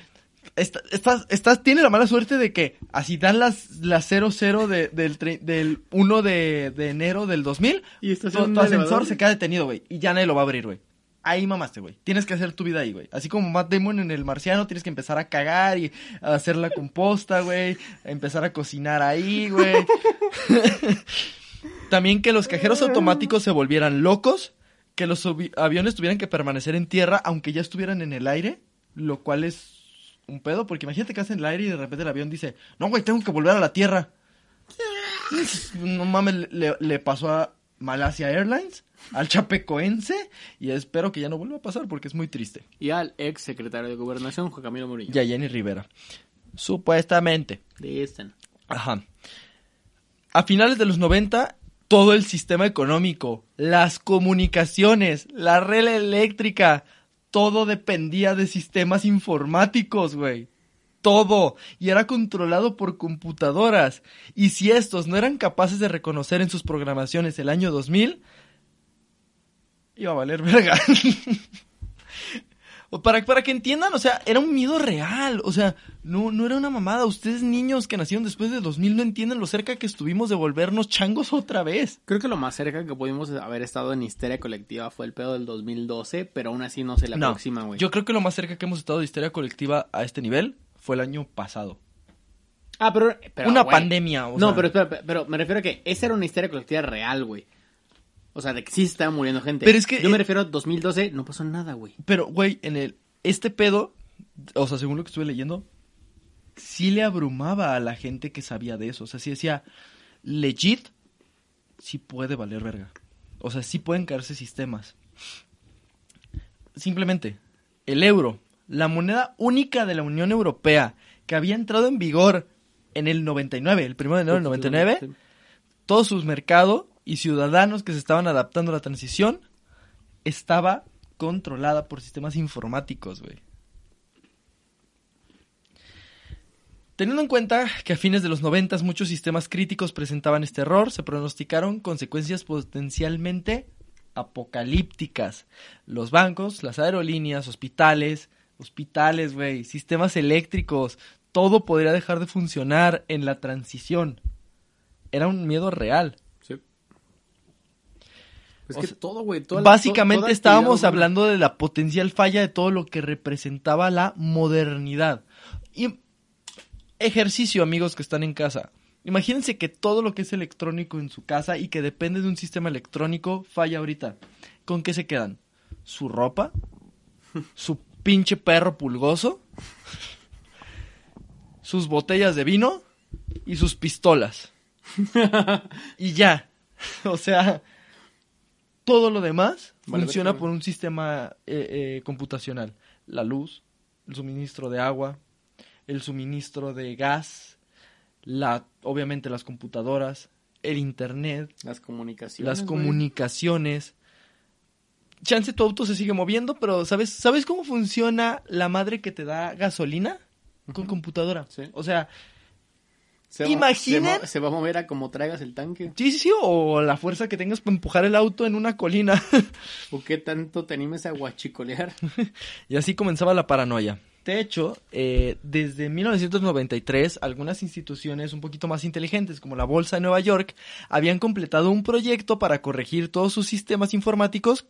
esta- estás, estás, tiene la mala suerte de que así dan las, las 00 de, del, tre- del 1 de, de enero del 2000,
Y
tu, tu ascensor se queda detenido, güey, y ya nadie lo va a abrir, güey. ahí mamaste, güey. Tienes que hacer tu vida ahí, güey. Así como Matt Damon en El Marciano, tienes que empezar a cagar y a hacer la composta, güey. Empezar a cocinar ahí, güey. *laughs* También que los cajeros automáticos se volvieran locos, que los avi- aviones tuvieran que permanecer en tierra aunque ya estuvieran en el aire, lo cual es un pedo, porque imagínate que estás en el aire y de repente el avión dice, no, güey, tengo que volver a la tierra. No mames, le, le pasó a Malasia Airlines, al Chapecoense, y espero que ya no vuelva a pasar porque es muy triste.
Y al ex secretario de Gobernación, Juan Camilo Murillo.
Y a Jenny Rivera. Supuestamente.
De esta.
Ajá. A finales de los 90, todo el sistema económico, las comunicaciones, la red eléctrica, todo dependía de sistemas informáticos, güey. Todo. Y era controlado por computadoras. Y si estos no eran capaces de reconocer en sus programaciones el año 2000, iba a valer verga. *laughs* O Para, para que entiendan, o sea, era un miedo real, o sea, no, no era una mamada. Ustedes niños que nacieron después de 2000 no entienden lo cerca que estuvimos de volvernos changos otra vez.
Creo que lo más cerca que pudimos haber estado en histeria colectiva fue el pedo del 2012, pero aún así no se le
No,
aproxima, güey.
yo creo que lo más cerca que hemos estado de histeria colectiva a este nivel fue el año pasado.
Ah, pero... pero,
una pandemia, o
no,
sea.
pero espera, pero, pero me refiero a que esa era una histeria colectiva real, güey. O sea, de que sí estaba muriendo gente.
Pero es que-
Yo me refiero a 2012, no pasó nada, güey.
Pero, güey, en el. Este pedo, o sea, según lo que estuve leyendo, sí le abrumaba a la gente que sabía de eso. O sea, sí decía, legit, sí puede valer verga. O sea, sí pueden caerse sistemas. Simplemente, el euro, la moneda única de la Unión Europea, que había entrado en vigor en el 99, el 1 de enero del 99,
Sí.
todos sus mercados y ciudadanos que se estaban adaptando a la transición estaba controlada por sistemas informáticos, güey. Teniendo en cuenta que a fines de los 90 muchos sistemas críticos presentaban este error, se pronosticaron consecuencias potencialmente apocalípticas. Los bancos, las aerolíneas, hospitales, hospitales, güey, sistemas eléctricos, todo podría dejar de funcionar en la transición. Era un miedo real.
Es
O
que
sea,
todo, güey.
Básicamente
toda
estábamos hablando de la potencial falla de todo lo que representaba la modernidad. Y ejercicio, amigos que están en casa. Imagínense que todo lo que es electrónico en su casa y que depende de un sistema electrónico falla ahorita. ¿Con qué se quedan? ¿Su ropa? ¿Su pinche perro pulgoso? ¿Sus botellas de vino? Y sus pistolas. *laughs* y ya. *laughs* O sea, todo lo demás
Vale,
funciona por un sistema eh, eh, computacional. La luz, el suministro de agua, el suministro de gas, la, obviamente las computadoras, el internet,
Las comunicaciones.
las comunicaciones. Chance tu auto se sigue moviendo, pero ¿sabes, ¿sabes cómo funciona la madre que te da gasolina? Con computadora.
Sí.
O sea,
Se va-
Imaginen-
Se, va a mover a como traigas el tanque.
sí, sí, sí, o la fuerza que tengas para empujar el auto en una colina. *laughs*
¿O qué tanto te animes a guachicolear? *laughs*
Y así comenzaba la paranoia. De hecho, eh, desde 1993, algunas instituciones un poquito más inteligentes, como la Bolsa de Nueva York, habían completado un proyecto para corregir todos sus sistemas informáticos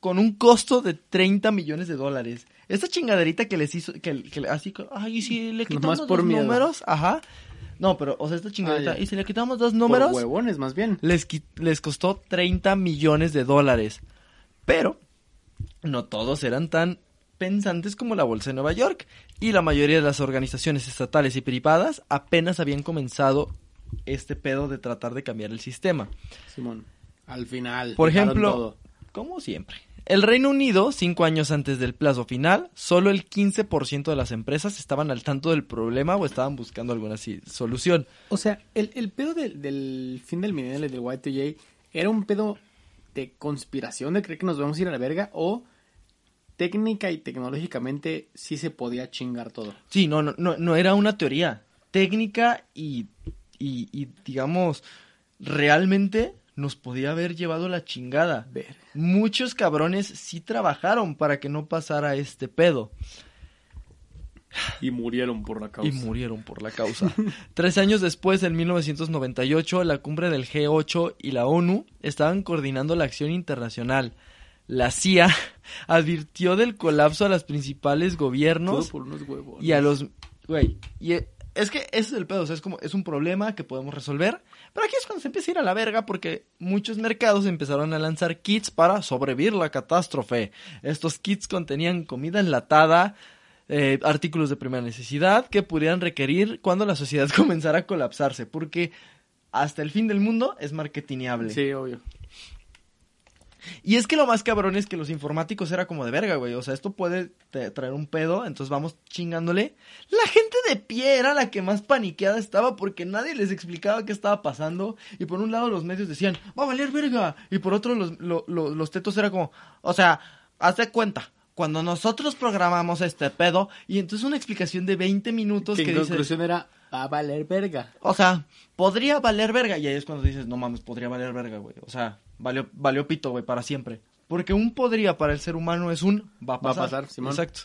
con un costo de 30 millones de dólares. Esta chingaderita que les hizo, que, que así, ay, si le quitamos
Nomás por miedo.
números, ajá. No, pero, o sea, esta chingaderita,
Ah,
y si le quitamos dos números,
Por huevones, más bien.
les, les costó 30 millones de dólares. Pero no todos eran tan pensantes como la Bolsa de Nueva York. Y la mayoría de las organizaciones estatales y privadas apenas habían comenzado este pedo de tratar de cambiar el sistema.
Simón. Al final.
Por ejemplo,
todo.
como siempre. El Reino Unido, cinco años antes del plazo final, solo el 15% de las empresas estaban al tanto del problema o estaban buscando alguna si- solución.
O sea, el, el pedo del, del fin del milenio y del Y2J era un pedo de conspiración de creer que nos vamos a ir a la verga o técnica y tecnológicamente sí se podía chingar todo.
Sí, no, no, no, no era una teoría técnica y, y, y, digamos, realmente nos podía haber llevado la chingada.
Ver.
Muchos cabrones sí trabajaron para que no pasara este pedo
Y murieron por la causa.
y murieron por la causa. *laughs* Tres años después, en 1998, la cumbre del G8 y la ONU estaban coordinando la acción internacional. la CIA *laughs* advirtió del colapso a los principales
Todo
gobiernos
por unos huevos.
y a los... Güey, y es que ese es el pedo, o sea, es como, es un problema que podemos resolver, pero aquí es cuando se empieza a ir a la verga porque muchos mercados empezaron a lanzar kits para sobrevivir la catástrofe. Estos kits contenían comida enlatada, eh, artículos de primera necesidad que pudieran requerir cuando la sociedad *laughs* comenzara a colapsarse, porque hasta el fin del mundo es marketineable.
Sí, obvio.
Y es que lo más cabrón es que los informáticos era como de verga, güey. O sea, esto puede traer un pedo, entonces vamos chingándole. La gente de pie era la que más paniqueada estaba porque nadie les explicaba qué estaba pasando. Y por un lado los medios decían, va a valer verga. Y por otro los, lo- lo- los tetos era como, o sea, haz de cuenta. Cuando nosotros programamos este pedo, y entonces una explicación de 20 minutos
Que
que
en
dice,
conclusión era a valer verga.
o sea, podría valer verga. Y ahí es cuando dices, no mames, podría valer verga, güey. O sea, valió, valió pito, güey, para siempre. Porque un podría para el ser humano es un va a
Va a
pasar.
pasar, Simón.
Exacto.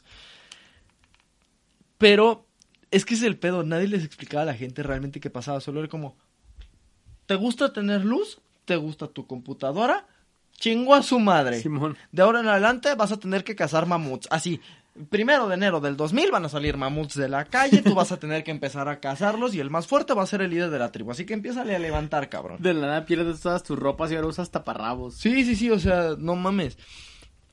Pero es que es el pedo. Nadie les explicaba a la gente realmente qué pasaba. Solo era como, ¿te gusta tener luz? ¿Te gusta tu computadora? Chingo a su madre.
Simón.
De ahora en adelante vas a tener que cazar mamuts. Así, primero de enero del 2000 van a salir mamuts de la calle, tú vas a tener que empezar a cazarlos y el más fuerte va a ser el líder de la tribu. Así que empiézale a levantar, cabrón.
De la nada pierdes todas tus ropas y ahora usas taparrabos.
Sí, sí, sí, o sea, no mames.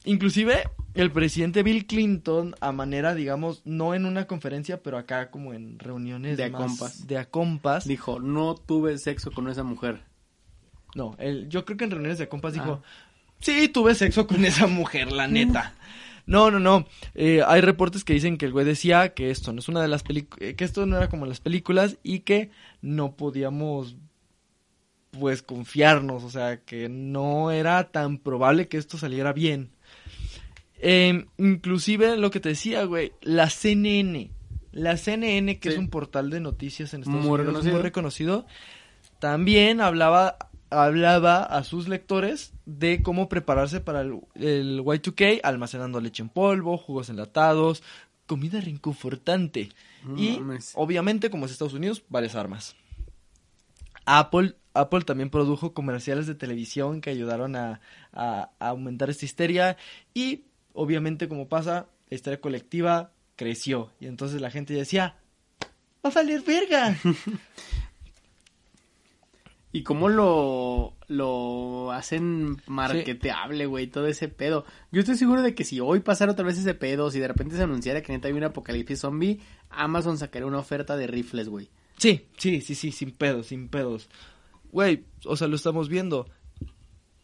Inclusive el presidente Bill Clinton, a manera, digamos, no en una conferencia, pero acá como en reuniones
De a
más
compas.
de a compas.
Dijo, no tuve sexo con esa mujer.
No, él, yo creo que en reuniones de compas dijo,
Ah.
sí, tuve sexo con esa mujer, la neta. *laughs* No, no, no. Eh, hay reportes que dicen que el güey decía que esto no es una de las películas, que esto no era como las películas y que no podíamos, pues, confiarnos, o sea, que no era tan probable que esto saliera bien. Eh, inclusive lo que te decía, güey, la CNN, la CNN, que
Sí.
es un portal de noticias en Estados
Muy
Unidos
reconocido.
muy reconocido, también hablaba hablaba a sus lectores de cómo prepararse para el, el Y2K, almacenando leche en polvo, jugos enlatados, comida reconfortante
No
y,
mames.
obviamente, como es Estados Unidos, varias armas. Apple, Apple también produjo comerciales de televisión que ayudaron a, a- a aumentar esta histeria y, obviamente, como pasa, la histeria colectiva creció y entonces la gente decía, va a valer verga. *laughs*
Y cómo lo, lo hacen marketeable, güey, todo ese pedo. Yo estoy seguro de que si hoy pasara otra vez ese pedo, si de repente se anunciara que neta hay un apocalipsis zombie, Amazon sacaría una oferta de rifles, güey.
Sí, sí, sí, sí, sin pedos, sin pedos. Güey, o sea, lo estamos viendo.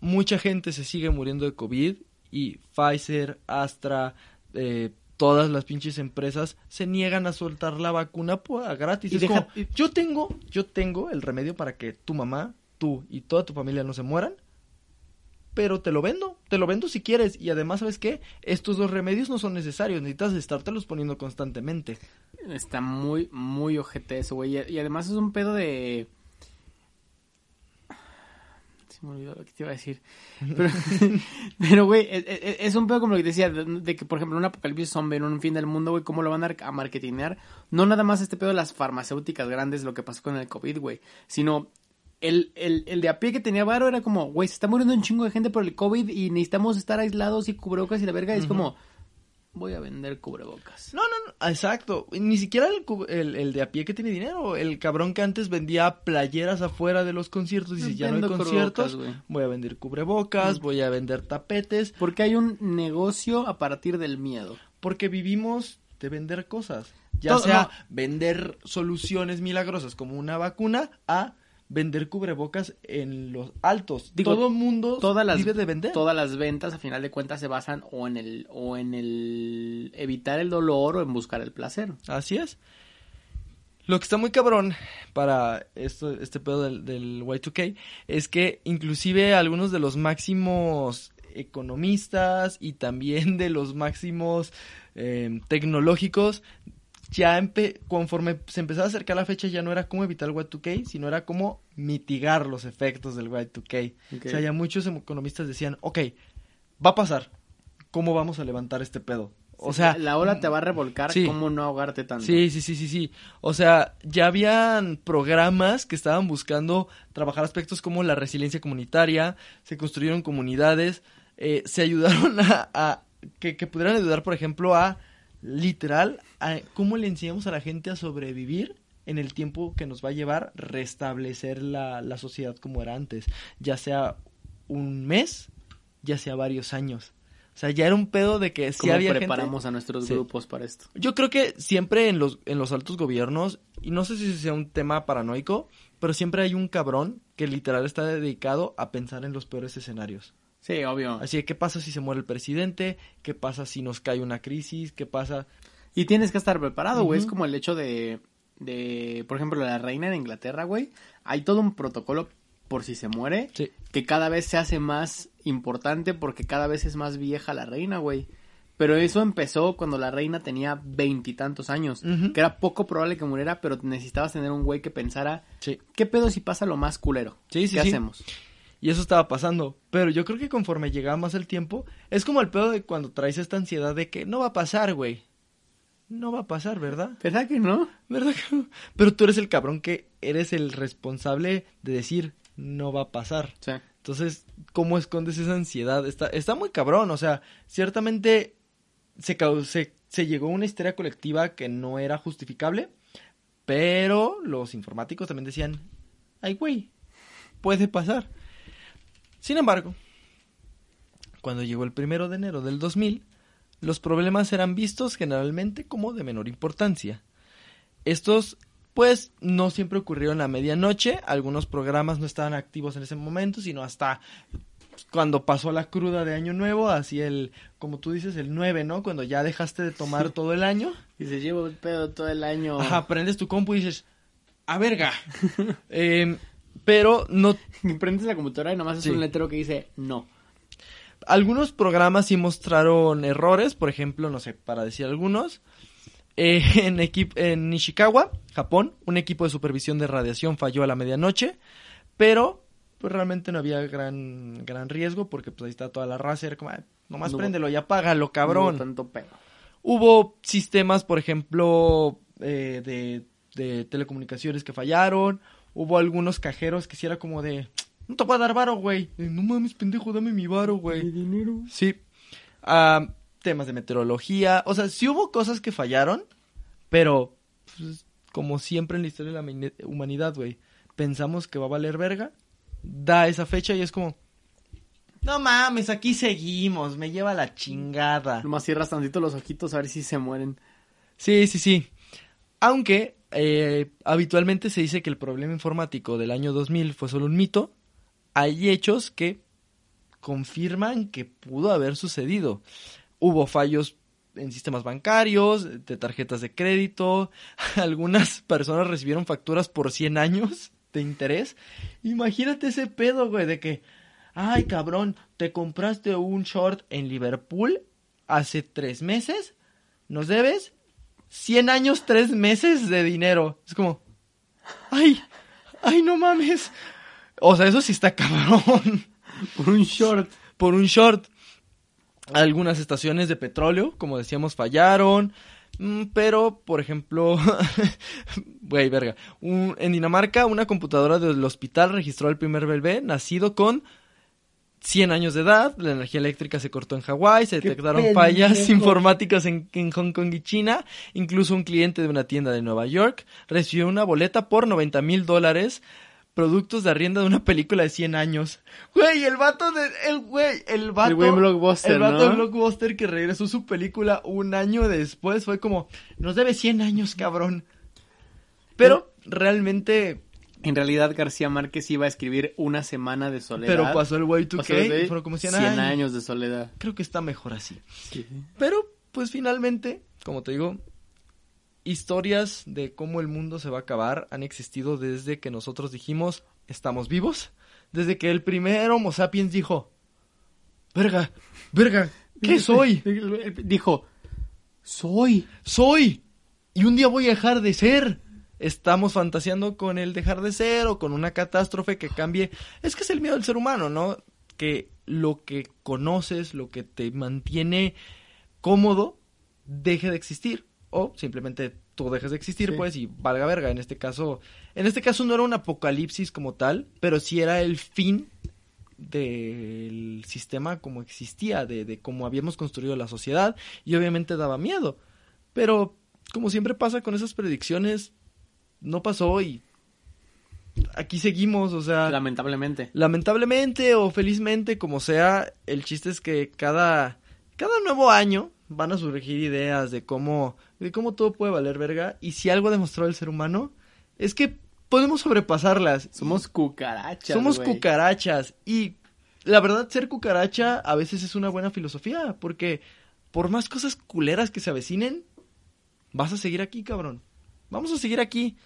Mucha gente se sigue muriendo de COVID y Pfizer, Astra, eh, todas las pinches empresas se niegan a soltar la vacuna pues, gratis.
Y
Es
deja-
como, yo tengo, yo tengo el remedio para que tu mamá, tú y toda tu familia no se mueran. Pero te lo vendo, te lo vendo si quieres. Y además, ¿sabes qué? Estos dos remedios no son necesarios, necesitas estártelos poniendo constantemente.
Está muy, muy ojete eso, güey. Y además es un pedo de... Se me olvidó lo que te iba a decir. Pero, *laughs* pero, güey, es, es- es un pedo como lo que decía, de, de que, por ejemplo, un apocalipsis zombie en un fin del mundo, güey, ¿cómo lo van a, a marketinear? No nada más este pedo de las farmacéuticas grandes, lo que pasó con el COVID, güey, sino... El, el, el de a pie que tenía varo era como, güey, se está muriendo un chingo de gente por el COVID y necesitamos estar aislados y cubrebocas y la verga. y Es como, voy a vender cubrebocas.
No, no, no, exacto. Ni siquiera el, el, el de a pie que tiene dinero. El cabrón que antes vendía playeras afuera de los conciertos. Dice, ya no hay conciertos. Voy a vender cubrebocas, voy a vender tapetes.
Porque hay un negocio a partir del miedo.
Porque vivimos de vender cosas. Ya
Todo-
sea
no.
vender soluciones milagrosas como una vacuna a vender cubrebocas en los altos.
Digo,
Todo mundo
Todas las,
vive de vender.
todas las ventas, a final de cuentas, se basan o en el, o en el evitar el dolor o en buscar el placer.
Así es. Lo que está muy cabrón para esto, este pedo del, del Y2K es que inclusive algunos de los máximos economistas y también de los máximos eh, tecnológicos ya empe- conforme se empezaba a acercar la fecha ya no era cómo evitar el Y2K, sino era cómo mitigar los efectos del Y2K.
Ok.
O sea, ya muchos economistas decían, ok, va a pasar, ¿cómo vamos a levantar este pedo? O sea,
la ola te va a revolcar,
sí.
¿cómo no ahogarte tanto?
Sí, sí, sí, sí, sí. O sea, ya habían programas que estaban buscando trabajar aspectos como la resiliencia comunitaria, se construyeron comunidades, eh, se ayudaron *laughs* a, a que, que pudieran ayudar, por ejemplo, a literal, a cómo le enseñamos a la gente a sobrevivir en el tiempo que nos va a llevar restablecer la, la sociedad como era antes, ya sea un mes, ya sea varios años. O sea, ya era un pedo de que si
¿Cómo
había
preparamos
gente...
a nuestros
Sí.
grupos para esto?
Yo creo que siempre en los, en los altos gobiernos, y no sé si sea un tema paranoico, pero siempre hay un cabrón que literal está dedicado a pensar en los peores escenarios.
Sí, obvio.
Así que, ¿qué pasa si se muere el presidente? ¿Qué pasa si nos cae una crisis? ¿Qué pasa?
Y tienes que estar preparado, güey. Es como el hecho de, de, por ejemplo, la reina de Inglaterra, güey. Hay todo un protocolo por si se muere,
Sí.
que cada vez se hace más importante porque cada vez es más vieja la reina, güey. Pero eso empezó cuando la reina tenía veintitantos años, que era poco probable que muriera, pero necesitabas tener un güey que pensara,
Sí.
¿qué pedo si pasa lo más culero?
Sí, sí,
¿Qué
sí.
hacemos?
Y eso estaba pasando. Pero yo creo que conforme llegaba más el tiempo, es como el pedo de cuando traes esta ansiedad de que no va a pasar, güey. No va a pasar, ¿verdad?
¿Verdad que no?
¿Verdad que no? Pero tú eres el cabrón que eres el responsable de decir no va a pasar.
Sí.
Entonces, ¿cómo escondes esa ansiedad? Está, está muy cabrón, o sea, ciertamente se, se, se llegó a una histeria colectiva que no era justificable, pero los informáticos también decían, ay güey, puede pasar. Sin embargo, cuando llegó el primero de enero del 2000, los problemas eran vistos generalmente como de menor importancia. Estos, pues, no siempre ocurrieron a medianoche. Algunos programas no estaban activos en ese momento, sino hasta cuando pasó la cruda de Año Nuevo, así el, como tú dices, el 9, ¿no? Cuando ya dejaste de tomar
Sí.
todo el año.
Y se lleva el pedo todo el año.
Ajá, prendes tu compu y dices, a verga. Em, *laughs* pero no *laughs*
prendes la computadora y nomás es un letrero que dice no.
algunos programas sí mostraron errores, por ejemplo, no sé, para decir algunos. eh, *laughs* en, en Ishikawa, Japón, un equipo de supervisión de radiación falló a la medianoche, pero pues realmente no había gran, gran riesgo porque pues ahí está toda la raza, era como, "Ay, nomás
No hubo-
préndelo y apágalo,
No
cabrón.
hubo tanto pedo.
Hubo sistemas, por ejemplo, eh, de, de telecomunicaciones que fallaron. Hubo algunos cajeros que sí era como de... No te voy a dar varo, güey. No mames, pendejo, dame mi varo, güey.
dinero.
Sí. Ah, temas de meteorología. O sea, sí hubo cosas que fallaron, pero pues, como siempre en la historia de la humanidad, güey, pensamos que va a valer verga. Da esa fecha y es como... No mames, aquí seguimos, me lleva la chingada.
Nomás cierras tantito los ojitos a ver si se mueren.
Sí, sí, sí. Aunque eh, habitualmente se dice que el problema informático del año 2000 fue solo un mito, hay hechos que confirman que pudo haber sucedido. Hubo fallos en sistemas bancarios, de tarjetas de crédito, *laughs* algunas personas recibieron facturas por 100 años de interés. Imagínate ese pedo, güey, de que, ay cabrón, te compraste un short en Liverpool hace tres meses, nos debes 100 años, tres meses de dinero. Es como, ay, ay, no mames. O sea, eso sí está cabrón.
Por un short.
Por un short. Algunas estaciones de petróleo, como decíamos, fallaron. Mm, Pero, por ejemplo, *laughs* güey, verga. Un- en Dinamarca, una computadora del hospital registró al primer bebé nacido con 100 años de edad. La energía eléctrica se cortó en Hawái. Se
¡Qué
detectaron fallas *laughs* informáticas en, en Hong Kong y China. Incluso un cliente de una tienda de Nueva York recibió una boleta por 90 mil dólares. Productos de arrienda de una película de 100 años. Güey, el vato de. El güey, el vato.
El güey Blockbuster,
El vato
¿no?
de Blockbuster que regresó su película un año después. Fue como. Nos debe 100 años, cabrón. Pero realmente.
En realidad García Márquez iba a escribir una semana de soledad.
Pero pasó el güey 2K
Pasó de
y fueron como 100,
100
años.
años de soledad.
Creo que está mejor así. Pero, pues finalmente, como te digo, historias de cómo el mundo se va a acabar han existido desde que nosotros dijimos estamos vivos. Desde que el primer Homo sapiens dijo, verga, verga, ¿qué *laughs* soy?
Dijo, soy.
Soy. Y un día voy a dejar de ser. Estamos fantaseando con el dejar de ser o con una catástrofe que cambie. Es que es el miedo del ser humano, ¿no? Que lo que conoces, lo que te mantiene cómodo, deje de existir. O simplemente tú dejes de existir,
Sí.
pues, y valga verga. En este caso, en este caso no era un apocalipsis como tal, pero sí era el fin del sistema como existía, de, de cómo habíamos construido la sociedad, y obviamente daba miedo. Pero, como siempre pasa con esas predicciones, no pasó y aquí seguimos, o sea...
Lamentablemente.
Lamentablemente o felizmente, como sea, el chiste es que cada, cada nuevo año van a surgir ideas de cómo, de cómo todo puede valer verga. Y si algo ha demostrado el ser humano, es que podemos sobrepasarlas.
Somos cucarachas.
Somos cucarachas. Y la verdad, ser cucaracha a veces es una buena filosofía. Porque por más cosas culeras que se avecinen, vas a seguir aquí, cabrón. Vamos a seguir aquí.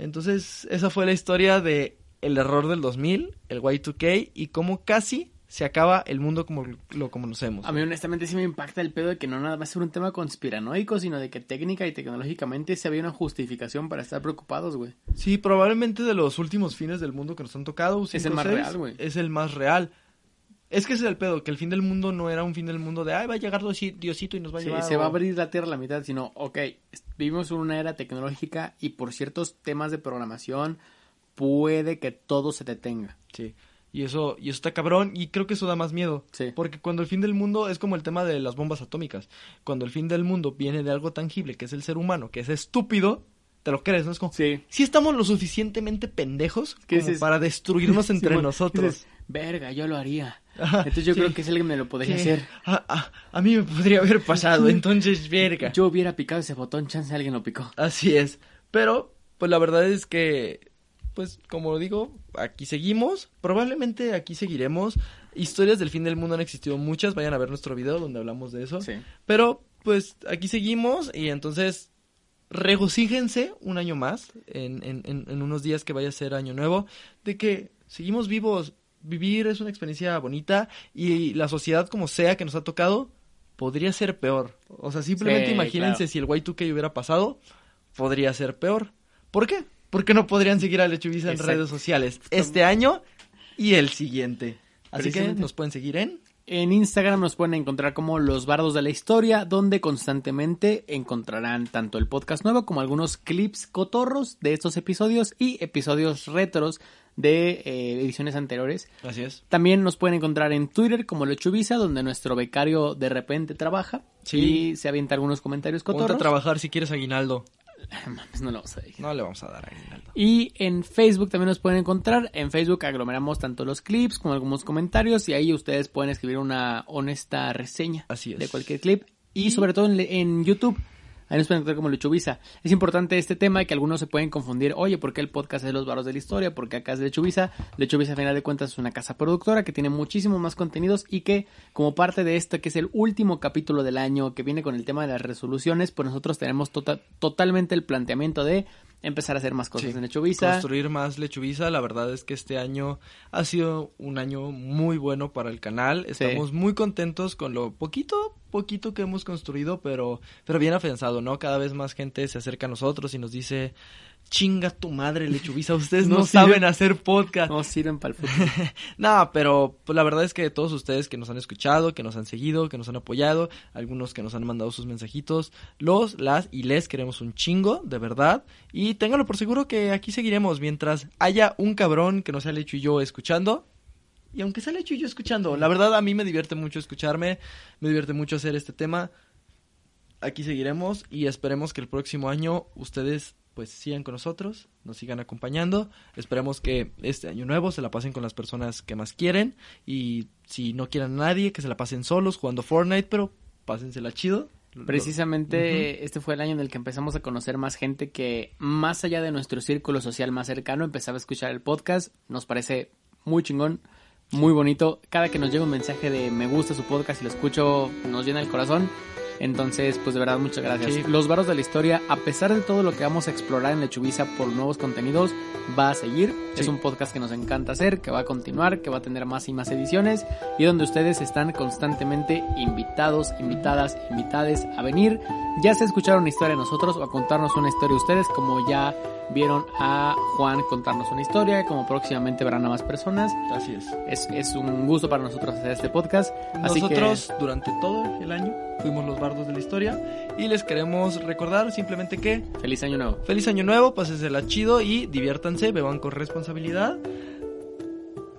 Entonces, esa fue la historia de el error del 2000, el Y2K, y cómo casi se acaba el mundo como lo conocemos.
A mí honestamente sí me impacta el pedo de que no nada va a ser un tema conspiranoico, sino de que técnica y tecnológicamente se había una justificación para estar preocupados, güey.
Sí, probablemente de los últimos fines del mundo que nos han tocado,
Es el más real, güey.
Es el más real. Es que ese es el pedo, que el fin del mundo no era un fin del mundo de, ay, va a llegar Diosi- Diosito y nos va a
Sí,
llevar.
se va a abrir la Tierra a la mitad, sino, ok, vivimos en una era tecnológica y por ciertos temas de programación puede que todo se detenga.
Sí. Y eso, y eso está cabrón, y creo que eso da más miedo.
Sí.
Porque cuando el fin del mundo es como el tema de las bombas atómicas. Cuando el fin del mundo viene de algo tangible, que es el ser humano, que es estúpido, te lo crees, ¿no? Es como,
Sí.
si estamos lo suficientemente pendejos
¿Qué
como para destruirnos *laughs* entre
Simón,
nosotros.
dices, Verga, yo lo haría. *laughs* Entonces yo
sí.
creo que el que me lo podría hacer.
A, a- a mí me podría haber pasado, *laughs* entonces, verga.
Yo hubiera picado ese botón, chance alguien lo picó.
Así es. Pero, pues la verdad es que, pues como digo, aquí seguimos. Probablemente aquí seguiremos. Historias del fin del mundo han existido muchas. Vayan a ver nuestro video donde hablamos de eso.
Sí.
Pero, pues aquí seguimos y entonces regocíjense un año más, en, en, en unos días que vaya a ser año nuevo, de que seguimos vivos. Vivir es una experiencia bonita y la sociedad como sea que nos ha tocado podría ser peor. O sea, simplemente
Sí,
imagínense
claro.
si el Y2K hubiera pasado, podría ser peor. ¿Por qué? Porque no podrían seguir a Lechuvisa en redes sociales este año y el siguiente. Así que nos pueden seguir en
En Instagram nos pueden encontrar como Los Bardos de la Historia, donde constantemente encontrarán tanto el podcast nuevo como algunos clips cotorros de estos episodios y episodios retros de eh, ediciones anteriores.
Así es.
También nos pueden encontrar en Twitter como Lechuvisa, donde nuestro becario de repente trabaja
Sí.
y se avienta algunos comentarios
Ponte
cotorros.
a trabajar si quieres aguinaldo. *laughs*
No lo vamos a decir.
No le vamos a dar aguinaldo.
Y en Facebook también nos pueden encontrar. En Facebook aglomeramos tanto los clips como algunos comentarios y ahí ustedes pueden escribir una honesta reseña
Así es.
de cualquier clip. Y sobre todo en, en YouTube. Ahí nos pueden encontrar como Lechuvisa. Es importante este tema que algunos se pueden confundir. Oye, ¿por qué el podcast es de los barros de la historia? ¿Por qué acá es de Lechuvisa? Lechuvisa, a final de cuentas, es una casa productora que tiene muchísimos más contenidos y que, como parte de esto, que es el último capítulo del año que viene con el tema de las resoluciones, pues nosotros tenemos tota- totalmente el planteamiento de empezar a hacer más cosas
Sí.
en Lechuvisa.
Construir más Lechuvisa. La verdad es que este año ha sido un año muy bueno para el canal. Estamos muy contentos con lo poquito, poquito que hemos construido, pero, pero bien afianzado, ¿no? Cada vez más gente se acerca a nosotros y nos dice, chinga tu madre Lechuvisa, ustedes *laughs* no,
No
saben
sirven-
hacer podcast.
No sirven para el futuro. *laughs*
no, pero pues, la verdad es que todos ustedes que nos han escuchado, que nos han seguido, que nos han apoyado, algunos que nos han mandado sus mensajitos, los, las y les queremos un chingo, de verdad. Y ténganlo por seguro que aquí seguiremos mientras haya un cabrón que no sea Lecho y yo escuchando. Y aunque sea Lecho y yo escuchando, la verdad a mí me divierte mucho escucharme, me divierte mucho hacer este tema. Aquí seguiremos y esperemos que el próximo año ustedes pues sigan con nosotros, nos sigan acompañando. Esperemos que este año nuevo se la pasen con las personas que más quieren y si no quieren a nadie, que se la pasen solos jugando Fortnite, pero pásensela chido.
Precisamente este fue el año en el que empezamos a conocer más gente que más allá de nuestro círculo social más cercano empezaba a escuchar el podcast. Nos parece muy chingón, muy bonito. Cada que nos llega un mensaje de me gusta su podcast y lo escucho nos llena el corazón. Entonces, pues de verdad, muchas gracias.
Sí.
Los Barros de la Historia, a pesar de todo lo que vamos a explorar en Lechuvisa por nuevos contenidos, va a seguir.
Sí.
Es un podcast que nos encanta hacer, que va a continuar, que va a tener más y más ediciones y donde ustedes están constantemente invitados, invitadas, invitades a venir, ya sea a escuchar una historia de nosotros o a contarnos una historia de ustedes, como ya vieron a Juan contarnos una historia, como próximamente verán a más personas.
Así es.
Es, es un gusto para nosotros hacer este podcast. Así
Nosotros durante todo el año fuimos los bardos de la historia y les queremos recordar simplemente que
que feliz año nuevo.
feliz año nuevo, pásensela chido y diviértanse, beban con responsabilidad.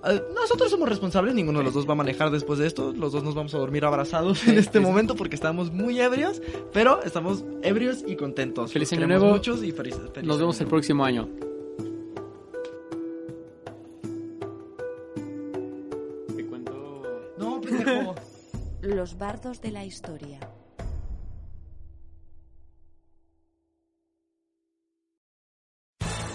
Eh, nosotros somos responsables, ninguno de los dos va a manejar después de esto, los dos nos vamos a dormir abrazados en este momento porque estamos muy ebrios, pero estamos ebrios y contentos.
Feliz año nuevo.
muchos y feliz- feliz
Nos
año
vemos el próximo año. Te cuento...
No, pendejo. *laughs*
Los bardos de la historia.